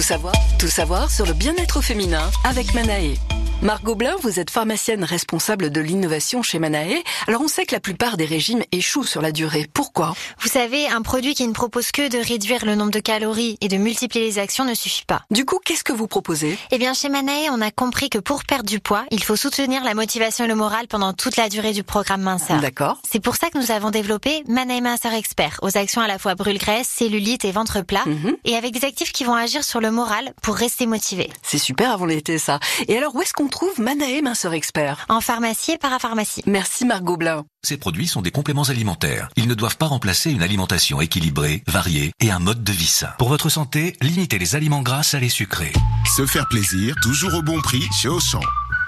Tout savoir, tout savoir sur le bien-être féminin avec Manae. Margot Blin, vous êtes pharmacienne responsable de l'innovation chez Manae. Alors on sait que la plupart des régimes échouent sur la durée. Pourquoi? Vous savez, un produit qui ne propose que de réduire le nombre de calories et de multiplier les actions ne suffit pas. Du coup, qu'est-ce que vous proposez? Eh bien, chez Manae, on a compris que pour perdre du poids, il faut soutenir la motivation et le moral pendant toute la durée du programme minceur. D'accord. C'est pour ça que nous avons développé Manae Minceur Expert, aux actions à la fois brûle-graisse, cellulite et ventre plat, Mhm. et avec des actifs qui vont agir sur le moral pour rester motivé. C'est super avant l'été ça. Et alors où est-ce qu'on trouve Manae Minceur Expert? En pharmacie et parapharmacie. Merci Margot Blin. Ces produits sont des compléments alimentaires. Ils ne doivent pas remplacer une alimentation équilibrée, variée et un mode de vie sain. Pour votre santé, limitez les aliments gras, salés, sucrés. Se faire plaisir, toujours au bon prix chez Auchan.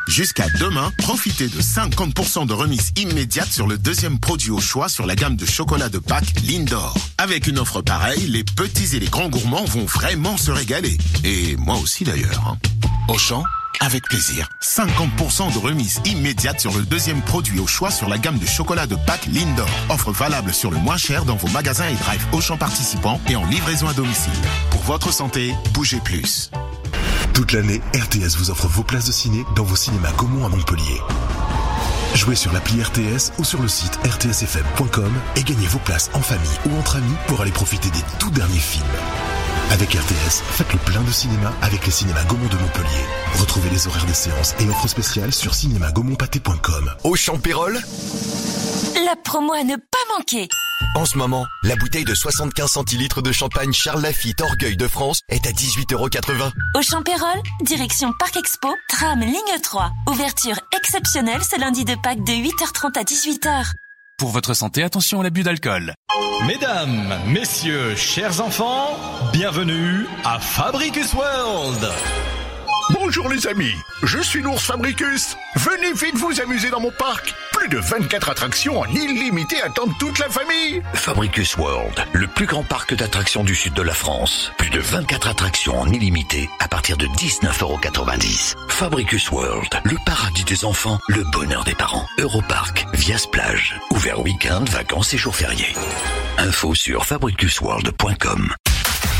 Jusqu'à demain, profitez de 50% de remise immédiate sur le deuxième produit au choix sur la gamme de chocolat de Pâques Lindor. Avec une offre pareille, les petits et les grands gourmands vont vraiment se régaler. Et moi aussi d'ailleurs. hein. Auchan, avec plaisir. 50% de remise immédiate sur le deuxième produit au choix sur la gamme de chocolat de Pâques Lindor. Offre valable sur le moins cher dans vos magasins et drive Auchan participants et en livraison à domicile. Pour votre santé, bougez plus. Toute l'année, RTS vous offre vos places de ciné dans vos cinémas Gaumont à Montpellier. Jouez sur l'appli RTS ou sur le site rtsfm.com et gagnez vos places en famille ou entre amis pour aller profiter des tout derniers films. Avec RTS, faites le plein de cinéma avec les cinémas Gaumont de Montpellier. Retrouvez les horaires des séances et offres spéciales sur cinémagaumont-pâté.com. Au Champérol, La promo à ne pas manquer. En ce moment, la bouteille de 75 centilitres de champagne Charles Lafitte Orgueil de France est à 18,80€. Au Champérol, direction Parc Expo, tram ligne 3. Ouverture exceptionnelle ce lundi de Pâques de 8h30 à 18h. Pour votre santé, attention à l'abus d'alcool. Mesdames, messieurs, chers enfants, bienvenue à Fabricus World. Bonjour les amis, je suis l'ours Fabricus. Venez vite vous amuser dans mon parc. Plus de 24 attractions en illimité attendent toute la famille. Fabricus World, le plus grand parc d'attractions du sud de la France. Plus de 24 attractions en illimité à partir de 19,90€. Fabricus World, le paradis des enfants, le bonheur des parents. Europarc, Vias Plage, ouvert week-end, vacances et jours fériés. Info sur fabricusworld.com.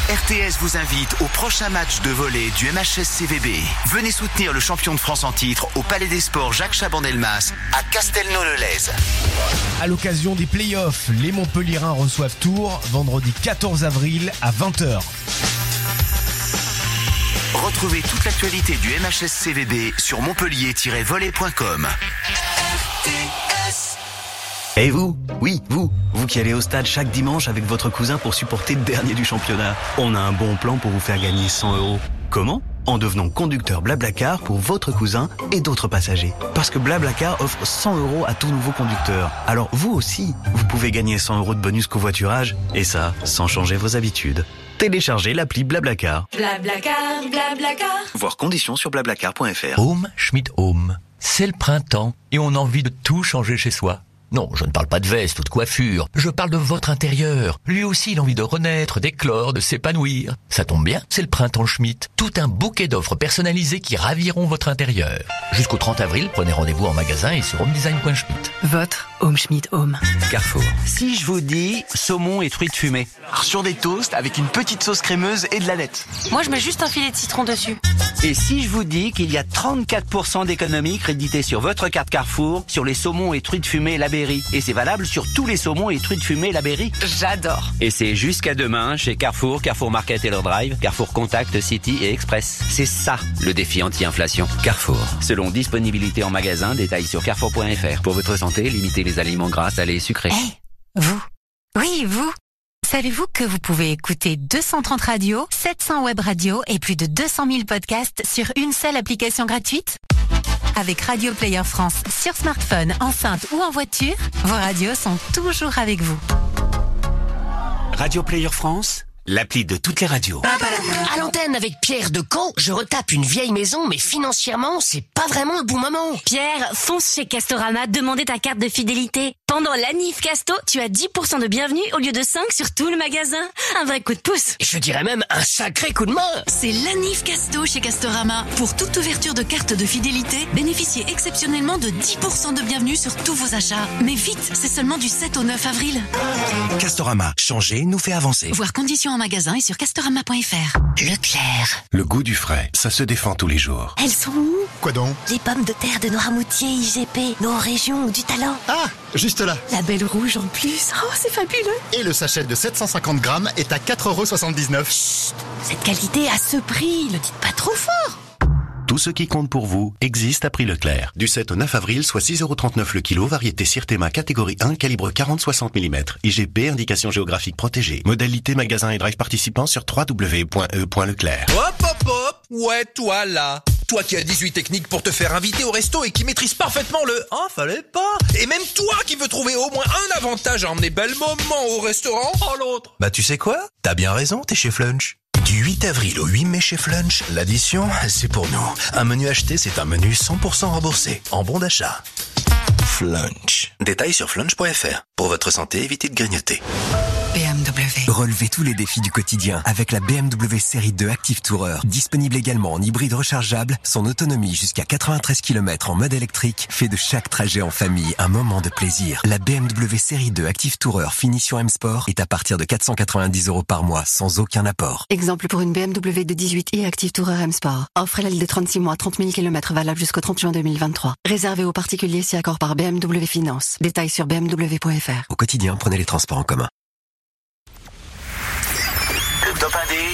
RTS vous invite au prochain match de volley du MHS CVB. Venez soutenir le champion de France en titre au Palais des Sports Jacques Chaban-Delmas à Castelnau-le-Lez. À l'occasion des playoffs, les Montpellierins reçoivent Tours vendredi 14 avril à 20h. Retrouvez toute l'actualité du MHS CVB sur montpellier-volley.com. Et vous? Oui, vous Vous qui allez au stade chaque dimanche avec votre cousin pour supporter le dernier du championnat. On a un bon plan pour vous faire gagner 100 euros. Comment? En devenant conducteur Blablacar pour votre cousin et d'autres passagers. Parce que Blablacar offre 100 euros à tout nouveau conducteur. Alors vous aussi, vous pouvez gagner 100 euros de bonus covoiturage. Et ça, sans changer vos habitudes. Téléchargez l'appli Blablacar. Blablacar, blablacar. Voir conditions sur blablacar.fr. Home, Schmidt Home. C'est le printemps et on a envie de tout changer chez soi. Non, je ne parle pas de veste ou de coiffure. Je parle de votre intérieur. Lui aussi, il a envie de renaître, d'éclore, de s'épanouir. Ça tombe bien, c'est le printemps Schmidt. Tout un bouquet d'offres personnalisées qui raviront votre intérieur. Jusqu'au 30 avril, prenez rendez-vous en magasin et sur homedesign.schmidt. Votre Home Schmidt Home. Carrefour. Si je vous dis saumon et truites fumées. Sur des toasts avec une petite sauce crémeuse et de la lettre. Moi, je mets juste un filet de citron dessus. Et si je vous dis qu'il y a 34% d'économies créditées sur votre carte Carrefour sur les saumons et truites fumées Et c'est valable sur tous les saumons et truites fumées Labéry. J'adore. Et c'est jusqu'à demain chez Carrefour, Carrefour Market Taylor Drive, Carrefour Contact, City et Express. C'est ça le défi anti-inflation. Carrefour. Selon disponibilité en magasin, détails sur carrefour.fr. Pour votre santé, limitez les aliments gras, salés et sucrés. Vous. Oui, vous. Savez-vous que vous pouvez écouter 230 radios, 700 web radios et plus de 200 000 podcasts sur une seule application gratuite? Avec Radio Player France sur smartphone, enceinte ou en voiture, vos radios sont toujours avec vous. Radio Player France, l'appli de toutes les radios. À l'antenne avec Pierre de Caen, je retape une vieille maison, mais financièrement, c'est pas vraiment le bon moment. Pierre, fonce chez Castorama, demandez ta carte de fidélité. Pendant l'anniv Casto, tu as 10% de bienvenue au lieu de 5 sur tout le magasin. Un vrai coup de pouce. Je dirais même un sacré coup de main. C'est l'anniv Casto chez Castorama. Pour toute ouverture de carte de fidélité, bénéficiez exceptionnellement de 10% de bienvenue sur tous vos achats. Mais vite, c'est seulement du 7 au 9 avril. Castorama, changer nous fait avancer. Voir conditions en magasin et sur castorama.fr. Leclerc. Le goût du frais, ça se défend tous les jours. Elles sont où? Quoi donc? Les pommes de terre de Noirmoutier, IGP, nos régions, du talent. Ah, juste là. La belle rouge en plus. Oh, c'est fabuleux. Et le sachet de 750 grammes est à 4,79€. Cette qualité à ce prix, le dites pas trop fort. Tout ce qui compte pour vous existe à prix Leclerc. Du 7 au 9 avril, soit 6,39€ le kilo, variété Sirtema catégorie 1, calibre 40-60 mm. IGP, indication géographique protégée. Modalité magasin et drive participants sur www.e.leclerc. Hop hop hop Ouais, toi là Toi qui as 18 techniques pour te faire inviter au resto et qui maîtrise parfaitement le « Ah, fallait pas !» Et même toi qui veux trouver au moins un avantage à emmener belle maman au restaurant Oh l'autre Bah tu sais quoi? T'as bien raison, t'es chez Flunch. Du 8 avril au 8 mai chez Flunch, l'addition, c'est pour nous. Un menu acheté, c'est un menu 100% remboursé, en bon d'achat. Flunch. Détails sur flunch.fr. Pour votre santé, évitez de grignoter. BMW. Relevez tous les défis du quotidien avec la BMW série 2 Active Tourer. Disponible également en hybride rechargeable, son autonomie jusqu'à 93 km en mode électrique fait de chaque trajet en famille un moment de plaisir. La BMW série 2 Active Tourer finition M Sport est à partir de 490 euros par mois sans aucun apport. Exemple pour une BMW de 18 i Active Tourer M Sport. Offre LLD 36 mois, 30 000 km valable jusqu'au 30 juin 2023. Réservé aux particuliers si accord par BMW Finance. Détails sur bmw.fr. Au quotidien, prenez les transports en commun.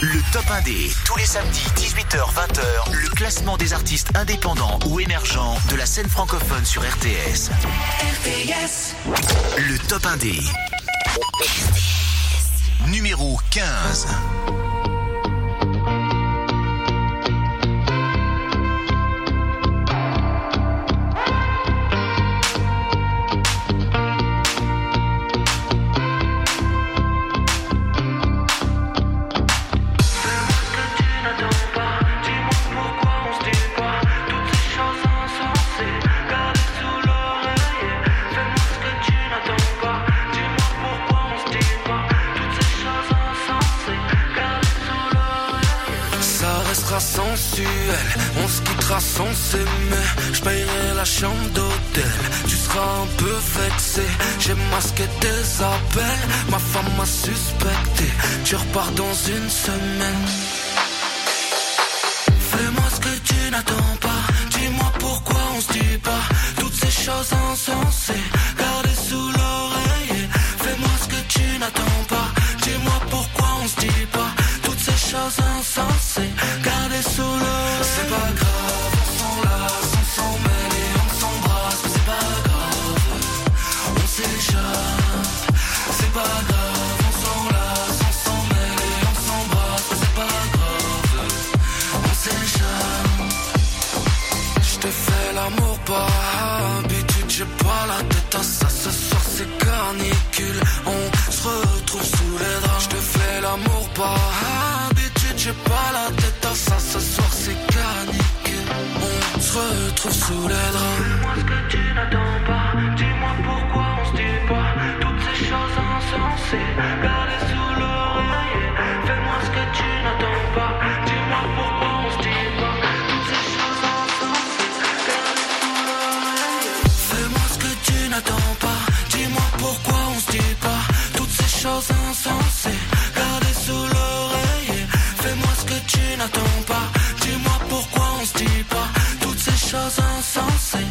Le top 1D, le Top 1D, tous les samedis 18h-20h, le classement des artistes indépendants ou émergents de la scène francophone sur RTS. RTS. Le Top 1D. Numéro 15. On se quittera sans s'aimer. Je payerai la chambre d'hôtel, tu seras un peu vexé. J'ai masqué tes appels, ma femme m'a suspecté. Tu repars dans une semaine. Fais-moi ce que tu n'attends pas, dis-moi pourquoi on se dit pas. Toutes ces choses insensées, gardées sous l'oreiller. Choses insensées, sous l'oreiller. C'est pas grave, on s'enlace, on s'en mêle et on s'embrasse. Mais c'est pas grave, on s'échappe. C'est pas grave, on s'enlace, on s'en mêle et on s'embrasse. Mais c'est pas grave, on s'échappe. Je te fais l'amour par habitude, j'ai pas la tête à ça. Ce soir c'est canicule, on se retrouve sous les draps. Je te fais l'amour par j'ai pas la tête à ça. Ce soir c'est canicule, on se retrouve sous les draps. Fais-moi ce que tu n'attends pas, dis-moi pourquoi on se dit pas toutes ces choses insensées. Gardées sous l'oreiller, fais-moi ce que tu n'attends pas, dis-moi pourquoi on se dit pas toutes ces choses insensées. Fais-moi ce que tu n'attends pas. Dis-moi pourquoi on se dit pas toutes ces choses insensées. N'attends pas. Dis-moi pourquoi on se dit pas toutes ces choses insensées.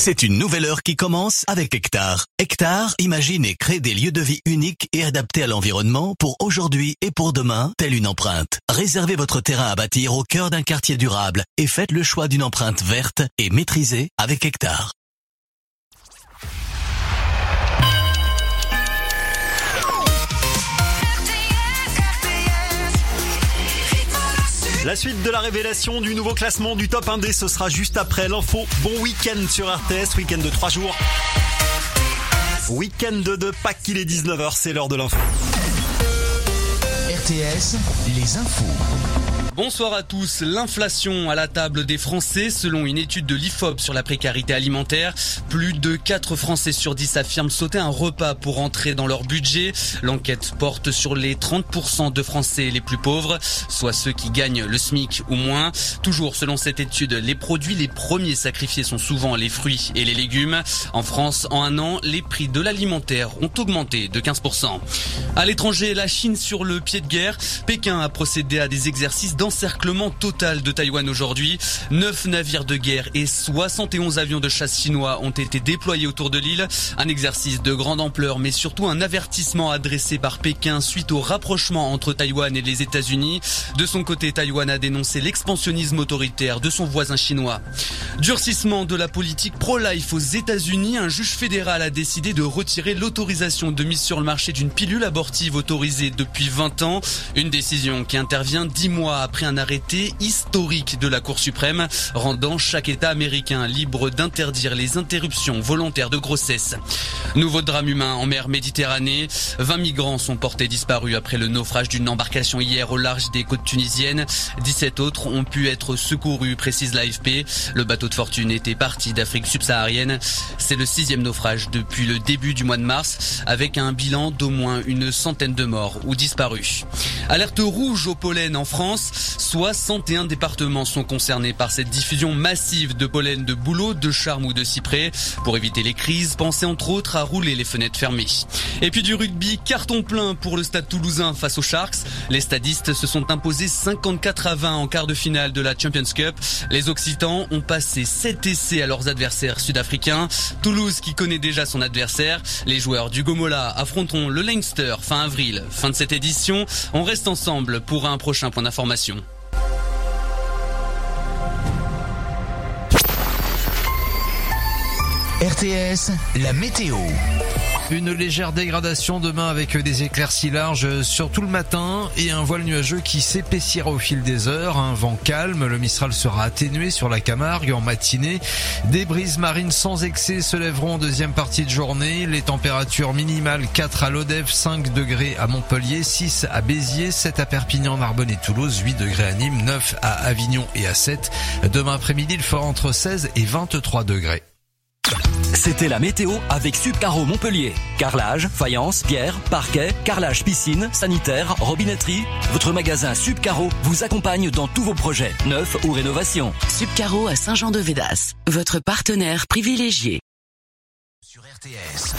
C'est une nouvelle heure qui commence avec Hectare. Hectare imagine et crée des lieux de vie uniques et adaptés à l'environnement pour aujourd'hui et pour demain, telle une empreinte. Réservez votre terrain à bâtir au cœur d'un quartier durable et faites le choix d'une empreinte verte et maîtrisée avec Hectare. La suite de la révélation du nouveau classement du top 1D, ce sera juste après l'info. Bon week-end sur RTS, week-end de 3 jours. Week-end de Pâques, il est 19h, c'est l'heure de l'info. RTS, les infos. Bonsoir à tous. L'inflation à la table des Français, selon une étude de l'IFOP sur la précarité alimentaire, plus de 4 Français sur 10 affirment sauter un repas pour entrer dans leur budget. L'enquête porte sur les 30% de Français les plus pauvres, soit ceux qui gagnent le SMIC ou moins. Toujours selon cette étude, les produits les premiers sacrifiés sont souvent les fruits et les légumes. En France, en un an, les prix de l'alimentaire ont augmenté de 15%. À l'étranger, la Chine sur le pied de guerre. Pékin a procédé à des exercices d'encerclement total de Taïwan aujourd'hui. Neuf navires de guerre et 71 avions de chasse chinois ont été déployés autour de l'île. Un exercice de grande ampleur, mais surtout un avertissement adressé par Pékin suite au rapprochement entre Taïwan et les États-Unis. De son côté, Taïwan a dénoncé l'expansionnisme autoritaire de son voisin chinois. Durcissement de la politique pro-life aux États-Unis, un juge fédéral a décidé de retirer l'autorisation de mise sur le marché d'une pilule abortive autorisée depuis 20 ans. Une décision qui intervient 10 mois après après un arrêté historique de la Cour suprême, rendant chaque État américain libre d'interdire les interruptions volontaires de grossesse. Nouveau drame humain en mer Méditerranée. 20 migrants sont portés disparus après le naufrage d'une embarcation hier au large des côtes tunisiennes. 17 autres ont pu être secourus, précise l'AFP. Le bateau de fortune était parti d'Afrique subsaharienne. C'est le sixième naufrage depuis le début du mois de mars, avec un bilan d'au moins une centaine de morts ou disparus. Alerte rouge au pollen en France. 61 départements sont concernés par cette diffusion massive de pollen de bouleau, de charme ou de cyprès. Pour éviter les crises, pensez entre autres à rouler les fenêtres fermées. Et puis du rugby, carton plein pour le stade toulousain face aux Sharks. Les stadistes se sont imposés 54 à 20 en quart de finale de la Champions Cup. Les Occitans ont passé 7 essais à leurs adversaires sud-africains. Toulouse qui connaît déjà son adversaire. Les joueurs du Gomola affronteront le Leinster fin avril. Fin de cette édition. On reste ensemble pour un prochain point d'information. RTS, la météo. Une légère dégradation demain avec des éclaircies larges sur tout le matin et un voile nuageux qui s'épaissira au fil des heures. Un vent calme, le Mistral sera atténué sur la Camargue en matinée. Des brises marines sans excès se lèveront en deuxième partie de journée. Les températures minimales 4 à Lodève, 5 degrés à Montpellier, 6 à Béziers, 7 à Perpignan, Narbonne et Toulouse, 8 degrés à Nîmes, 9 à Avignon et à 7. Demain après-midi, il fera entre 16 et 23 degrés. C'était la météo avec Subcaro Montpellier. Carrelage, faïence, pierre, parquet, carrelage piscine, sanitaire, robinetterie. Votre magasin Subcaro vous accompagne dans tous vos projets, neufs ou rénovations. Subcaro à Saint-Jean-de-Védas, votre partenaire privilégié. Sur RTS.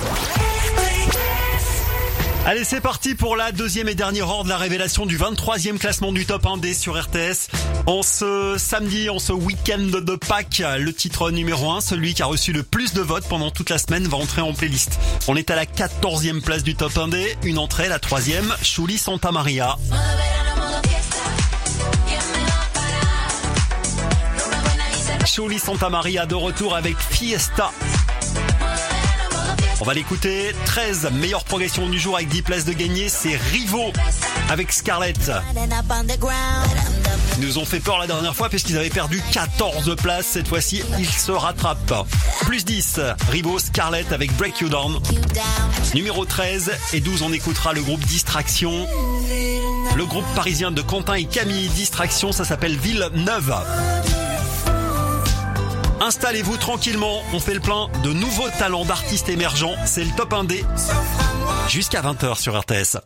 Allez, c'est parti pour la deuxième et dernière heure de la révélation du 23e classement du top 1D sur RTS. En ce samedi, en ce week-end de Pâques, le titre numéro 1, celui qui a reçu le plus de votes pendant toute la semaine, va entrer en playlist. On est à la 14e place du top 1D, une entrée, la troisième, Chouli Santa Maria. Chouli Santa Maria de retour avec Fiesta. On va l'écouter. 13 meilleures progressions du jour avec 10 places de gagner. C'est Rivo avec Scarlett. Ils nous ont fait peur la dernière fois parce qu'ils avaient perdu 14 places. Cette fois-ci, ils se rattrapent. Plus 10, Rivo Scarlett avec Break You Down. Numéro 13 et 12, on écoutera le groupe Distraction. Le groupe parisien de Quentin et Camille Distraction, ça s'appelle Ville Neuve. Installez-vous tranquillement, on fait le plein de nouveaux talents d'artistes émergents, c'est le top 1D. Jusqu'à 20h sur RTS.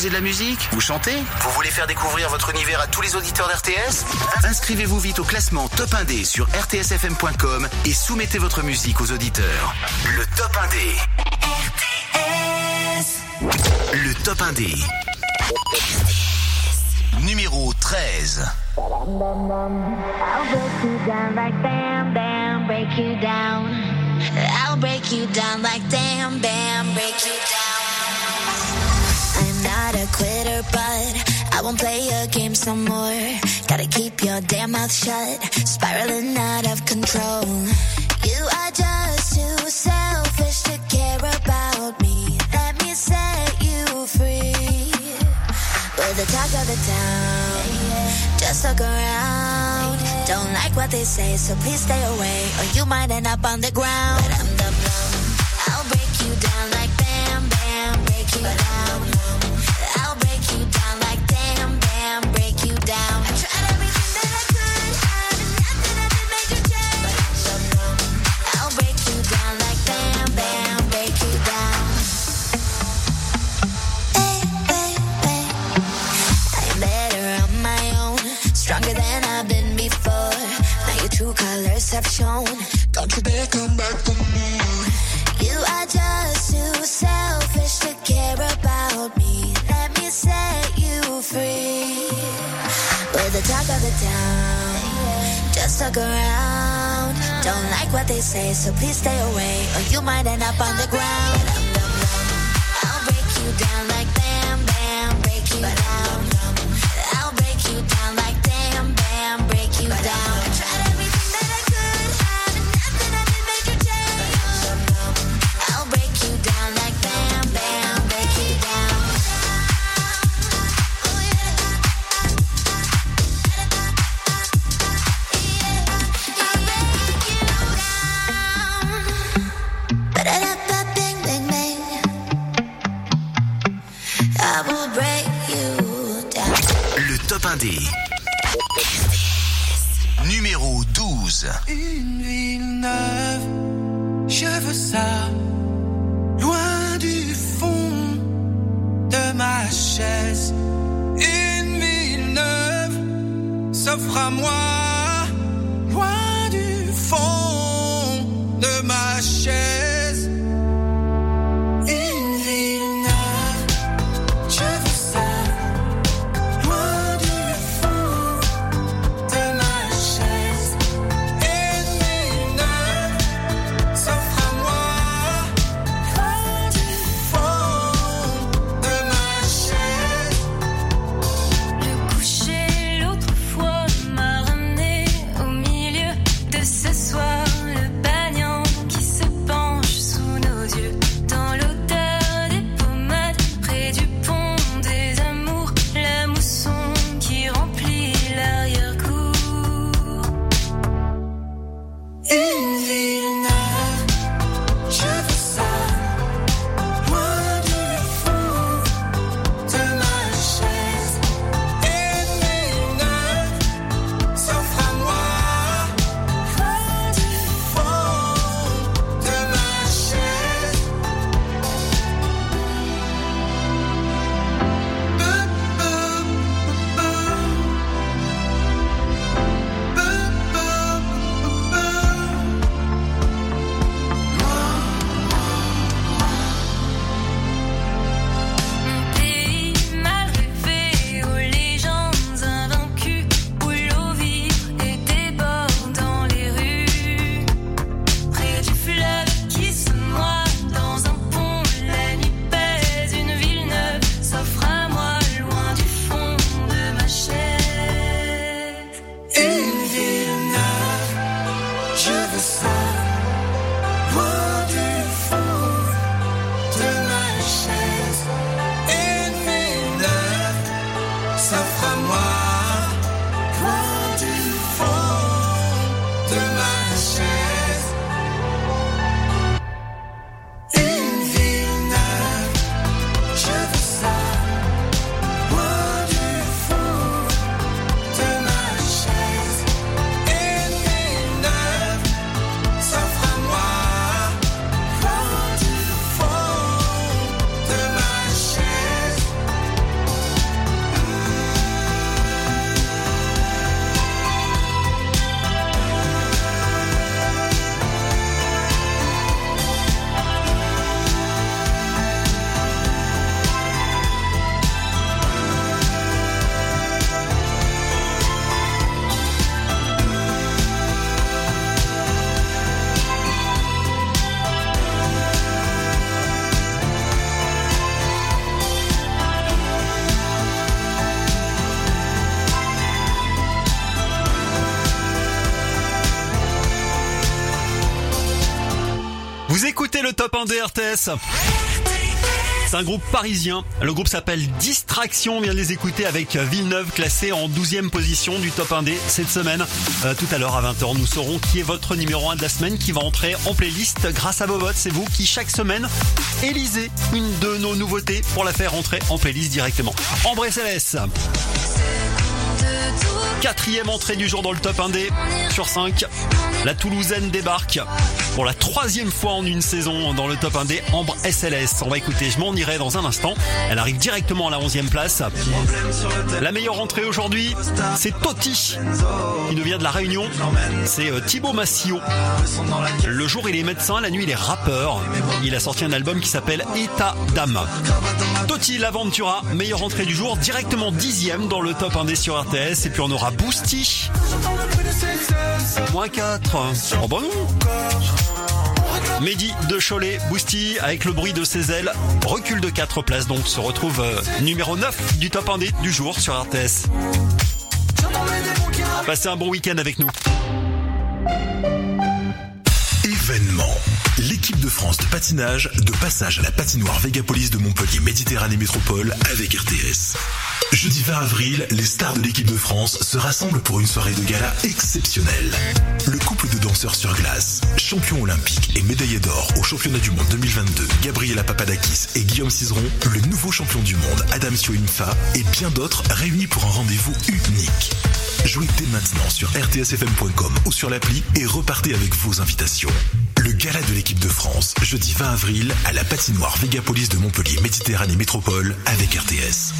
Composez de la musique Vous chantez Vous voulez faire découvrir votre univers à tous les auditeurs d'RTS Inscrivez-vous vite au classement Top 1D sur rtsfm.com et soumettez votre musique aux auditeurs. Le Top 1D. Le Top 1D. Numéro 13. I'll break you down like bam, bam, break you down. I'll break you down like damn, bam, break you down. I'm not a quitter, but I won't play your game some more. Gotta keep your damn mouth shut, spiraling out of control. You are just too selfish to care about me. Let me set you free. We're the talk of the town. Just look around. Don't like what they say, so please stay away, or you might end up on the ground. I'll break you down like bam, bam, break you down. Have shown. Don't you dare come back for me. You are just too selfish to care about me. Let me set you free. We're the talk of the town. Just look around. Don't like what they say, so please stay away, or you might end up on the ground. I'll break you down like bam, bam, break you down. Top 1 des RTS. C'est un groupe parisien. Le groupe s'appelle Distraction. On vient de les écouter avec Villeneuve, classé en 12e position du top 1D cette semaine. Euh, tout à l'heure à 20h, nous saurons qui est votre numéro 1 de la semaine qui va entrer en playlist grâce à vos votes. C'est vous qui, chaque semaine, élisez une de nos nouveautés pour la faire entrer en playlist directement. Ambré Céleste. Quatrième entrée du jour dans le top 1D sur 5. La Toulousaine débarque pour la troisième fois en une saison dans le top 1D Ambre SLS. On va écouter, je m'en irai dans un instant. Elle arrive directement à la 11e place. La meilleure entrée aujourd'hui, c'est Totti qui nous vient de la Réunion. C'est euh, Thibaut Massio. Le jour il est médecin, la nuit il est rappeur. Il a sorti un album qui s'appelle État d'âme. Totti l'Aventura, meilleure entrée du jour, directement dixième dans le top 1D sur RTS. Et puis on aura Boosty. Moins 4. Oh bah non. Mehdi de Cholet, Boosty, avec le bruit de ses ailes, recule de 4 places donc, se retrouve euh, numéro 9 du top 1D du jour sur RTS. Passez un bon week-end avec nous. Événement. L'équipe de France de patinage de passage à la patinoire Végapolis de Montpellier Méditerranée Métropole avec RTS. Jeudi 20 avril, les stars de l'équipe de France se rassemblent pour une soirée de gala exceptionnelle. Le couple de danseurs sur glace, champion olympique et médaillé d'or au championnat du monde 2022, Gabriela Papadakis et Guillaume Cizeron, le nouveau champion du monde, Adam Sioimfa et bien d'autres réunis pour un rendez-vous unique. Jouez dès maintenant sur rtsfm.com ou sur l'appli et repartez avec vos invitations. Le gala de l'équipe de France, jeudi 20 avril, à la patinoire Végapolis de Montpellier Méditerranée Métropole avec RTS.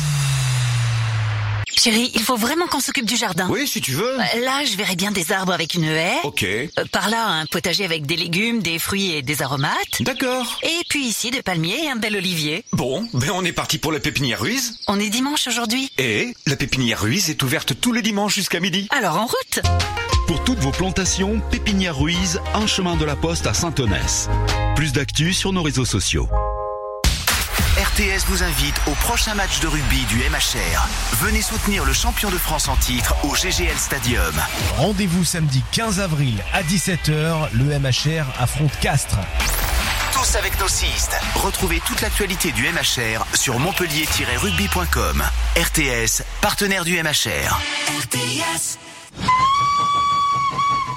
Chérie, il faut vraiment qu'on s'occupe du jardin. Oui, si tu veux. Euh, Là, je verrais bien des arbres avec une haie. Ok. Euh, Par là, un potager avec des légumes, des fruits et des aromates. D'accord. Et puis ici, des palmiers et un bel olivier. Bon, ben on est parti pour la pépinière Ruiz. On est dimanche aujourd'hui. Et la pépinière Ruiz est ouverte tous les dimanches jusqu'à midi. Alors en route Pour toutes vos plantations, Pépinière Ruiz, un chemin de la poste à Saint-Onès. Plus d'actu sur nos réseaux sociaux. RTS vous invite au prochain match de rugby du MHR. Venez soutenir le champion de France en titre au GGL Stadium. Rendez-vous samedi 15 avril à 17h, le MHR affronte Castres. Tous avec nos cistes. Retrouvez toute l'actualité du MHR sur montpellier-rugby.com. RTS, partenaire du MHR.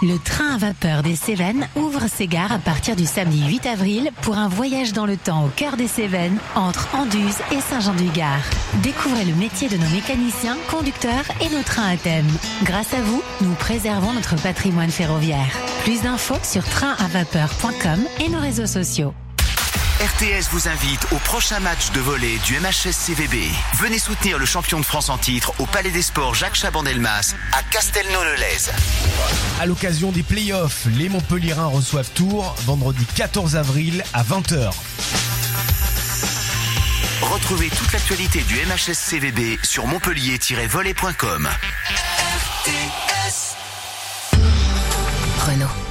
Le train à vapeur des Cévennes ouvre ses gares à partir du samedi 8 avril pour un voyage dans le temps au cœur des Cévennes entre Anduze et Saint-Jean-du-Gard. Découvrez le métier de nos mécaniciens, conducteurs et nos trains à thème. Grâce à vous, nous préservons notre patrimoine ferroviaire. Plus d'infos sur trainavapeur.com et nos réseaux sociaux. RTS vous invite au prochain match de volley du MHS CVB. Venez soutenir le champion de France en titre au Palais des Sports Jacques Chaban-Delmas à Castelnau-le-Lez. À l'occasion des playoffs, les Montpellierins reçoivent Tours vendredi 14 avril à 20h. Retrouvez toute l'actualité du MHS CVB sur montpellier-volley.com. Renault.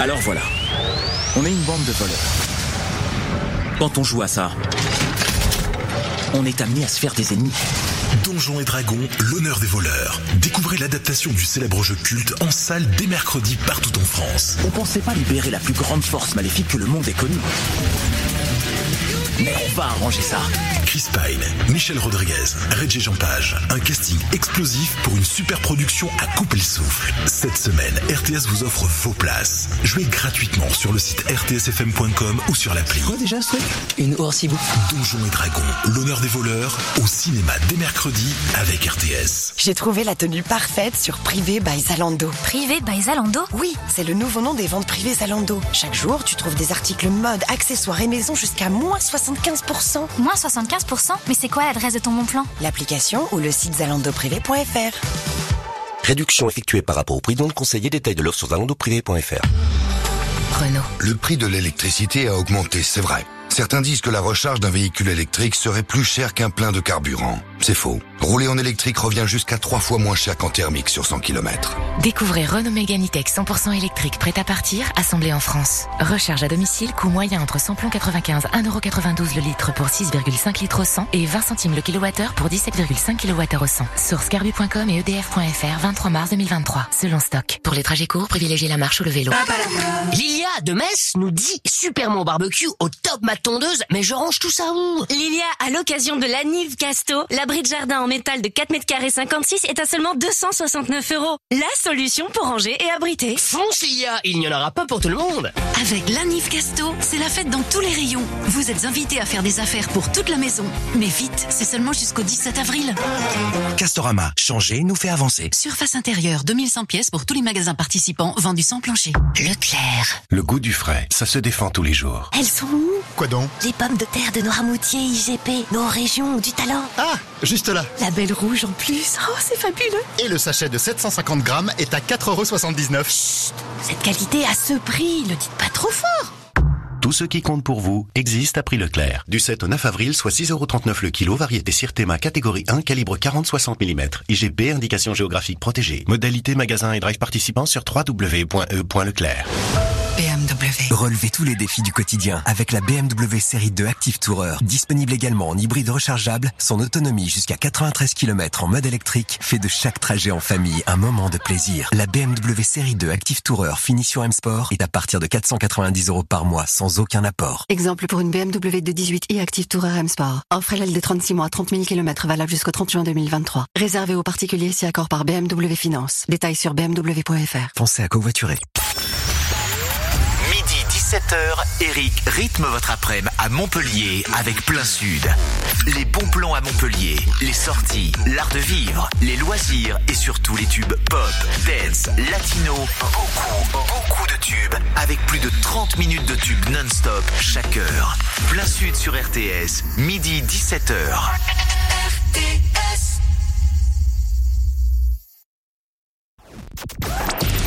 Alors voilà, on est une bande de voleurs. Quand on joue à ça, on est amené à se faire des ennemis. Donjons et Dragons, l'honneur des voleurs. Découvrez l'adaptation du célèbre jeu culte en salle dès mercredi partout en France. On pensait pas libérer la plus grande force maléfique que le monde ait connue. Mais on va arranger ça. Chris Pine, Michel Rodriguez, Reggie Jean Page. Un casting explosif pour une super production à couper le souffle. Cette semaine, RTS vous offre vos places. Jouez gratuitement sur le site rtsfm.com ou sur l'appli. Quoi déjà ce truc? Une ourcibou. Donjons et Dragons, l'honneur des voleurs, au cinéma dès mercredi avec RTS. J'ai trouvé la tenue parfaite sur Privé by Zalando. Privé by Zalando? Oui, c'est le nouveau nom des ventes privées Zalando. Chaque jour, tu trouves des articles mode, accessoires et maison jusqu'à moins 75%. Moins 75% Mais c'est quoi l'adresse de ton bon plan? L'application ou le site zalandoprivé.fr. Réduction effectuée par rapport au prix non conseillé. Détail de l'offre sur zalandoprivé.fr. Renault. Le prix de l'électricité a augmenté, c'est vrai. Certains disent que la recharge d'un véhicule électrique serait plus cher qu'un plein de carburant. C'est faux. Rouler en électrique revient jusqu'à trois fois moins cher qu'en thermique sur 100 km. Découvrez Renault Mégane E-Tech 100% électrique prêt à partir, assemblé en France. Recharge à domicile, coût moyen entre 100 plomb 95, 1,92€ le litre pour 6,5 litres au 100 et 20 centimes le kilowattheure pour 17,5 kWh au 100. Source carbu.com et edf.fr 23 mars 2023. Selon stock. Pour les trajets courts, privilégiez la marche ou le vélo. Lilia de Metz nous dit super mon barbecue au top ma tondeuse, mais je range tout ça où Lilia, à l'occasion de la Nive Casto, l'abri de jardin en métal de 4 mètres carrés 56 est à seulement 269 euros. La solution pour ranger et abriter. Fonce Lilia, il n'y en aura pas pour tout le monde. Avec l'Anif Casto, c'est la fête dans tous les rayons. Vous êtes invités à faire des affaires pour toute la maison. Mais vite, c'est seulement jusqu'au 17 avril. Castorama, changer nous fait avancer. Surface intérieure, 2100 pièces pour tous les magasins participants vendus sans plancher. Leclerc. Le goût du frais, ça se défend tous les jours. Elles sont où? Quoi donc? Les pommes de terre de Noirmoutier, IGP, nos régions, du talent. Ah, juste là. La belle rouge en plus. Oh, c'est fabuleux. Et le sachet de 750 grammes est à 4,79€. Cette qualité à ce prix, le dites pas trop fort. Tout ce qui compte pour vous existe à prix Leclerc. Du 7 au 9 avril, soit 6,39€ le kilo, variété Sirtema catégorie 1, calibre 40-60 mm. IGP, indication géographique protégée. Modalité magasin et drive participants sur www.e.leclerc. BMW. Relevez tous les défis du quotidien avec la BMW série 2 Active Tourer. Disponible également en hybride rechargeable, son autonomie jusqu'à 93 km en mode électrique fait de chaque trajet en famille un moment de plaisir. La BMW série 2 Active Tourer finition M Sport est à partir de 490 euros par mois sans aucun apport. Exemple pour une BMW de 18 i Active Tourer M Sport. Offre LL de 36 mois, 30 000 km valable jusqu'au 30 juin 2023. Réservé aux particuliers si accord par BMW Finance. Détails sur bmw.fr. Pensez à covoiturer. Midi 17h, Eric rythme votre après-midi à Montpellier avec plein sud. Les bons plans à Montpellier, les sorties, l'art de vivre, les loisirs et surtout les tubes pop, dance, latino, beaucoup, beaucoup de tubes avec plus de 30 minutes de tubes non-stop chaque heure. Plein sud sur RTS, midi 17h. Le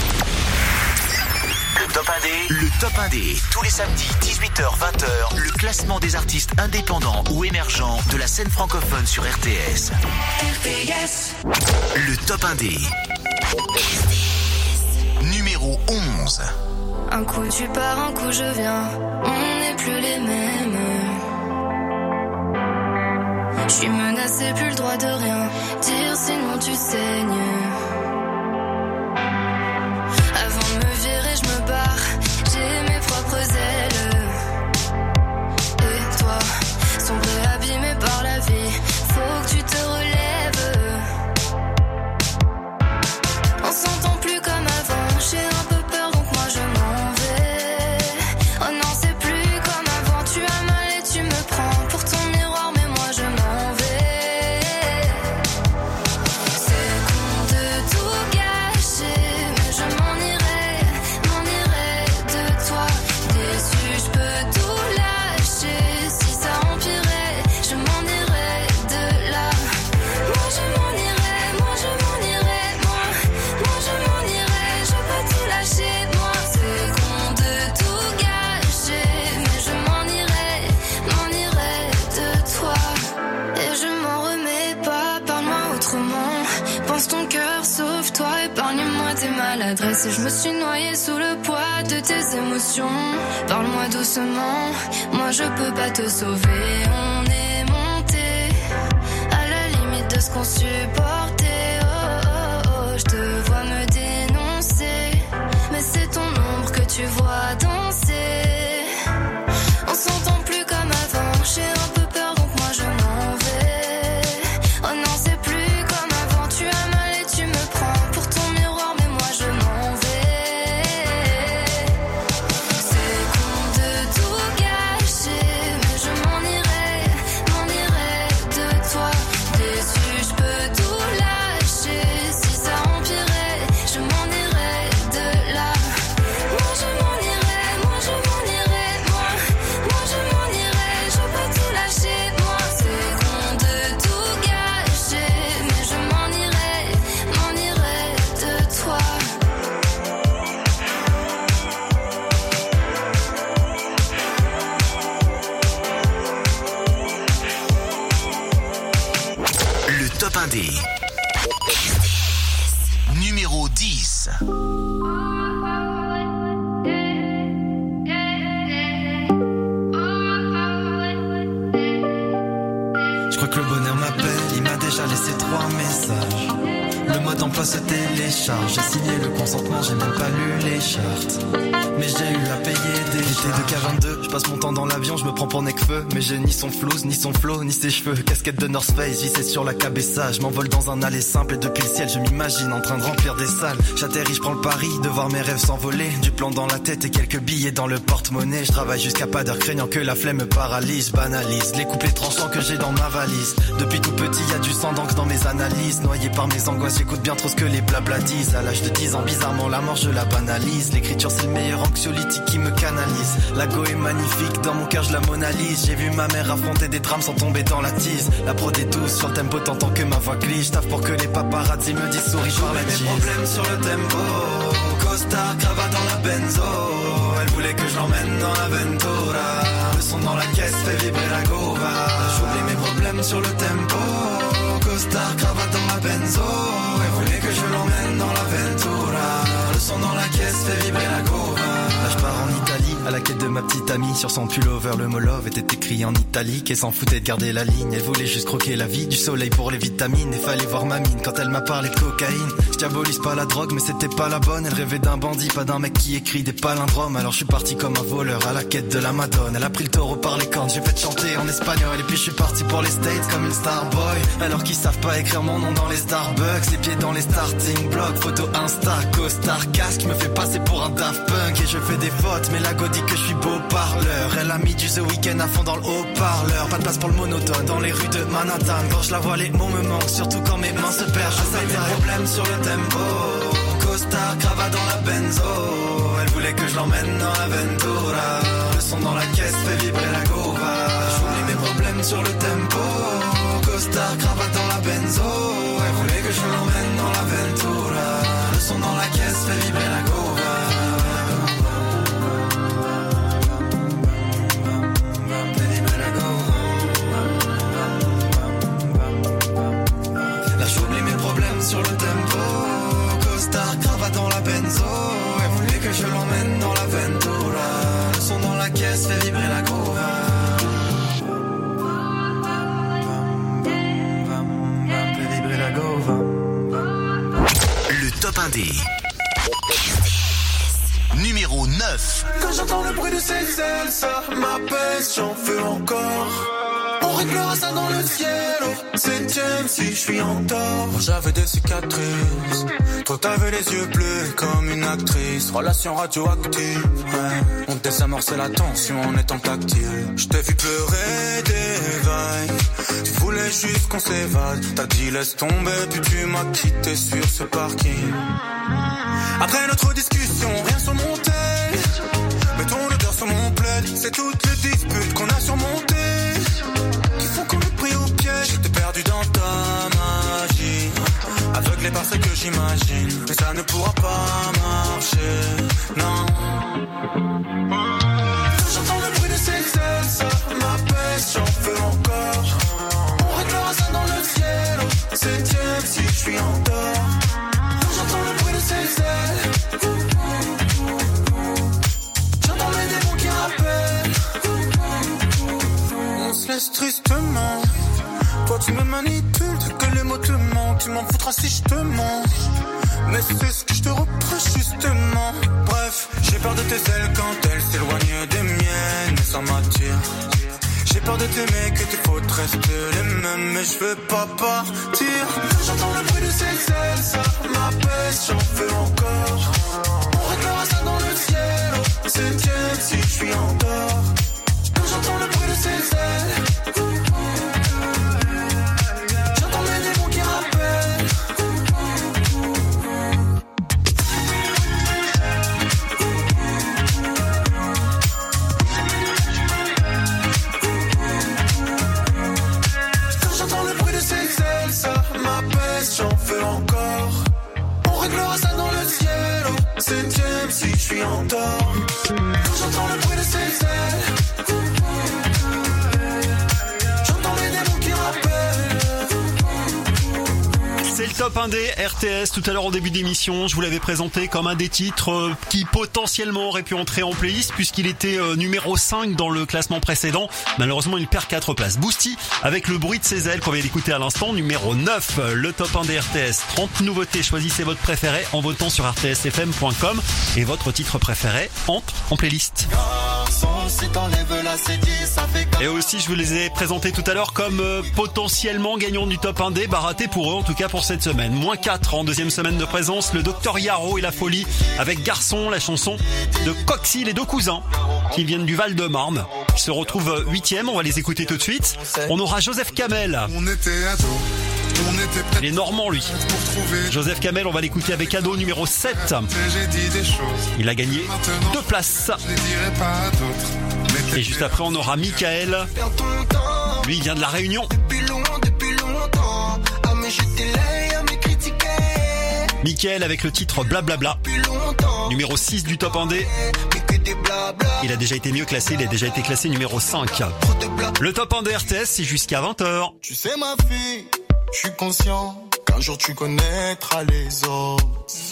top 1D, le top 1D, tous les samedis 18h-20h, le classement des artistes indépendants ou émergents de la scène francophone sur RTS. Le top 1D. Numéro 11. Un coup tu pars, un coup je viens. On n'est plus les mêmes. Je suis menacé, plus le droit de rien. Dire sinon tu saignes. Je me barre. Ton cœur, sauve-toi, épargne-moi tes maladresses. Et je me suis noyée sous le poids de tes émotions. Parle-moi doucement, moi je peux pas te sauver. On est monté à la limite de ce qu'on supportait. Oh, oh, oh, je te vois me dénoncer. Mais c'est ton ombre que tu vois danser. On s'entend plus comme avant. J'ai prends pour Necfeu Mais j'ai ni son flouze, ni son flow, ni ses cheveux. Casquette de North Face, c'est sur la cabessa. Je m'envole dans un aller simple et depuis le ciel je m'imagine en train de remplir des salles. J'atterris, je prends le pari de voir mes rêves s'envoler. Du plan dans la tête et quelques billets dans le porte-monnaie. Je travaille jusqu'à pas d'heure craignant que la flemme me paralyse. Banalise les couplets tranchants que j'ai dans ma valise. Depuis tout petit y a du sang d'encre dans mes analyses. Noyé par mes angoisses, j'écoute bien trop ce que les blabla disent. À l'âge de 10 ans, bizarrement la mort je la banalise. L'écriture c'est le meilleur anxiolytique qui me canalise. La go est magnifique, dans mon cœur je la J'ai vu ma mère affronter des drames sans tomber dans la tise La prod est douce sur tempo tant que ma voix glisse. Taf pour que les paparazzi me disent souris par la mes problèmes sur le tempo. Costard, cravate dans la benzo. Elle voulait que je l'emmène dans la Ventura. Le son dans la caisse fait vibrer la gova. J'oublie mes problèmes sur le tempo. Costard, cravate dans la benzo. Elle voulait que je l'emmène dans la Ventura. Le son dans la caisse fait vibrer la gova. Là je pars en Italie à la quête de ma petite amie Sur son pullover le mot love était écrit en italique Et s'en foutait de garder la ligne. Elle voulait juste croquer la vie Du soleil pour les vitamines. Et fallait voir ma mine quand elle m'a parlé de cocaïne. Je diabolise pas la drogue mais c'était pas la bonne. Elle rêvait d'un bandit pas d'un mec qui écrit des palindromes. Alors je suis parti comme un voleur à la quête de la madone. Elle a pris le taureau par les cornes J'ai fait chanter en espagnol. Et puis je suis parti pour les States comme une star boy Alors qu'ils savent pas écrire mon nom dans les Starbucks. Les pieds dans les starting blocks Photo Insta, costard, casque. Me fait passer pour un Daft Punk. Et je fais des fautes mais la go dit que je suis beau parleur. Elle a mis du The Weeknd à fond dans le haut-parleur. Pas de place pour le monotone dans les rues de Manhattan. Quand je la vois les mots me manquent Surtout quand mes mains se perdent Je sais mes problèmes sur le tempo. Costard, cravate dans la benzo. Elle voulait que je l'emmène dans la Ventura. Le son dans la caisse fait vibrer la gova. J'oublie mes problèmes sur le tempo. Costard, cravate dans la benzo. Elle voulait que je l'emmène dans la Ventura. Le son dans la caisse fait vibrer la gova benzo Elle voulait que je l'emmène dans la Ventura Le son dans la caisse fait vibrer la gova Le top 1D. Numéro 9. Quand j'entends le bruit de ses ailes, ça m'apaise, j'en fais encore. On réglera ça dans le ciel, au septième si je suis en tort. J'avais des cicatrices, toi t'avais les yeux bleus comme une actrice. Relation radioactive, ouais. on désamorçait la tension en étant tactile. Je t'ai vu pleurer des vagues, tu voulais juste qu'on s'évade. T'as dit laisse tomber, puis tu m'as quitté sur ce parking. Après notre discussion, rien surmonté. Mais ton odeur sur mon plaid, c'est toutes les disputes qu'on a surmontées. Qui font qu'on est pris au piège. J'étais perdu dans ta magie. Aveuglé par ce que j'imagine. Mais ça ne pourra pas marcher. Non. J'entends le bruit de ses ailes, ça m'apaise, j'en fais encore. On réglera ça dans le ciel, septième si je suis en tort. Tristement. Toi tu me manipules, que les mots te manquent. Tu m'en foutras si je te mens. Mais c'est ce que je te reproche justement. Bref, j'ai peur de tes ailes quand elles s'éloignent des miennes. Ça m'attire. J'ai peur de t'aimer, que tes fautes restent les mêmes. Mais je veux pas partir. J'entends le bruit de ses ailes, ça m'apaise, j'en fais encore. On réglera ça dans le ciel, au septième si je suis en. Quand j'entends le bruit de ses ailes, j'entends mes démons qui rappellent. Quand j'entends le bruit de ses ailes, ça m'apaise, j'en fais encore. On réglera ça dans le ciel, au septième si je suis en. Quand j'entends le bruit de ses ailes, Le top 1 des RTS. Tout à l'heure en début d'émission, je vous l'avais présenté comme un des titres euh, qui potentiellement aurait pu entrer en playlist puisqu'il était euh, numéro 5 dans le classement précédent. Malheureusement, il perd 4 places. Boosty avec le bruit de ses ailes qu'on vient d'écouter à l'instant. Numéro 9, le top 1 des RTS. 30 nouveautés. Choisissez votre préféré en votant sur rtsfm.com et votre titre préféré entre en playlist. Et aussi, je vous les ai présentés tout à l'heure comme euh, potentiellement gagnants du top 1D. Bah raté pour eux, en tout cas pour cette semaine. Moins 4 en deuxième semaine de présence. Le docteur Yarrow et la folie avec Garçon, la chanson de Coxy, les deux cousins qui viennent du Val-de-Marne. Ils se retrouvent huitième. On va les écouter tout de suite. On aura Joseph Kamel. On était ados. On était Il est normand lui. Joseph Kamel, on va l'écouter avec cadeau numéro 7. J'ai dit des choses. Il a gagné deux places. Et juste après, on aura Michael. Lui, il vient de la Réunion. Michael avec le titre Blablabla. Numéro 6 du top 1D. Il a déjà été mieux classé, il a déjà été classé numéro 5. Le top 1D RTS, c'est jusqu'à 20h. Tu sais ma fille, je suis conscient qu'un jour tu connaîtras les autres.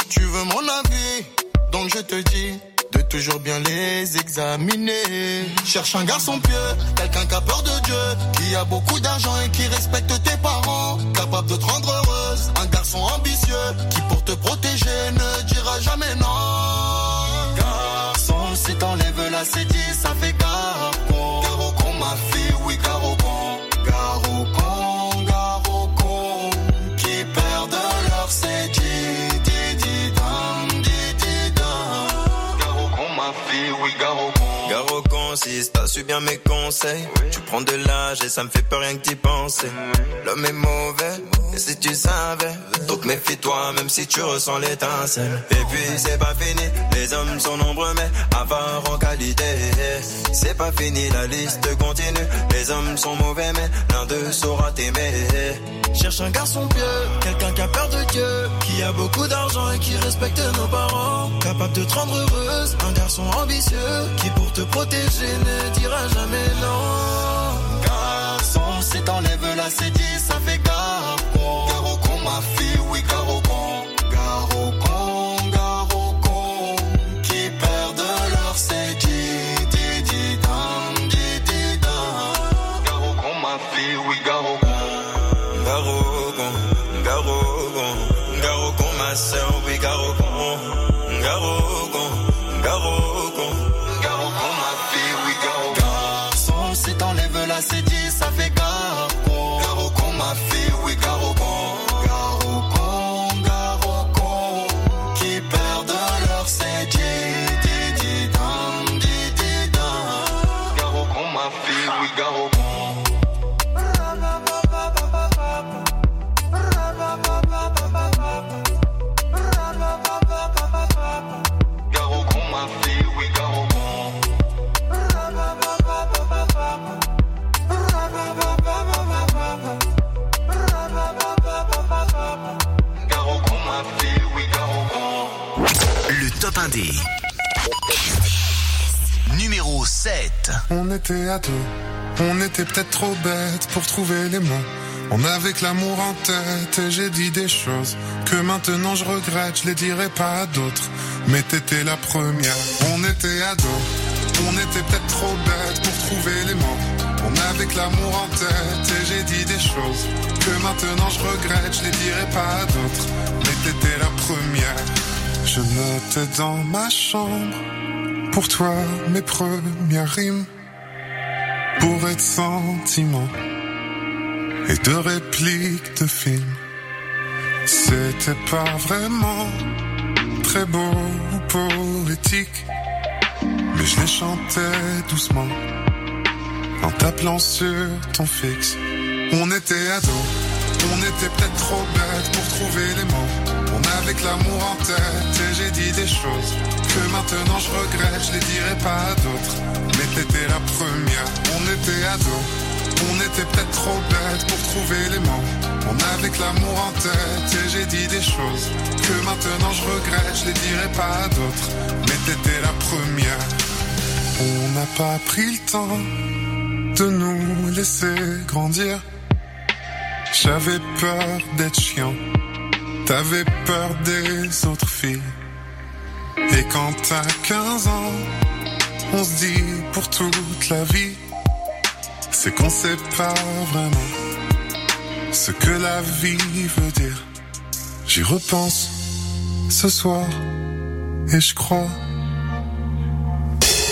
Tu veux mon avis, donc je te dis de toujours bien les examiner. Cherche un garçon pieux, quelqu'un qui a peur de Dieu, qui a beaucoup d'argent et qui respecte tes parents, capable de te rendre heureuse. Un garçon ambitieux, qui pour te protéger ne dira jamais non. Garçon, si t'enlèves la C10, ça fait garocon. is si t'as su bien mes conseils, tu prends de l'âge et ça me fait peur rien que d'y penser. L'homme est mauvais, et si tu savais, donc méfie-toi même si tu ressens l'étincelle. Et puis c'est pas fini, les hommes sont nombreux mais avares en qualité. C'est pas fini, la liste continue, les hommes sont mauvais mais l'un d'eux saura t'aimer. Cherche un garçon pieux, quelqu'un qui a peur de Dieu, qui a beaucoup d'argent et qui respecte nos parents, capable de te rendre heureuse, un garçon ambitieux, qui pour te protéger ne dira jamais non. Garçon, si t'enlèves là, c'est 7. On était ados, on était peut-être trop bêtes pour trouver les mots. On avait que l'amour en tête et j'ai dit des choses que maintenant je regrette, je les dirai pas à d'autres. Mais t'étais la première. On était ados, on était peut-être trop bêtes pour trouver les mots. On avait que l'amour en tête et j'ai dit des choses que maintenant je regrette, je les dirai pas à d'autres. Mais t'étais la première. Je notais dans ma chambre pour toi mes premières rimes pour être sentiment et de répliques de films. C'était pas vraiment très beau ou poétique, mais je les chantais doucement en t'appelant sur ton fixe. On était ados, on était peut-être trop bêtes pour trouver les mots. On que l'amour en tête et j'ai dit des choses que maintenant je regrette, je les dirai pas à d'autres. Mais t'étais la première, on était ados. On était peut-être trop bêtes pour trouver les mots. On que l'amour en tête et j'ai dit des choses que maintenant je regrette, je les dirai pas à d'autres. Mais t'étais la première. On n'a pas pris le temps de nous laisser grandir. J'avais peur d'être chiant T'avais peur des autres filles. Et quand t'as 15 ans, on se dit pour toute la vie, c'est qu'on sait pas vraiment ce que la vie veut dire. J'y repense ce soir et je crois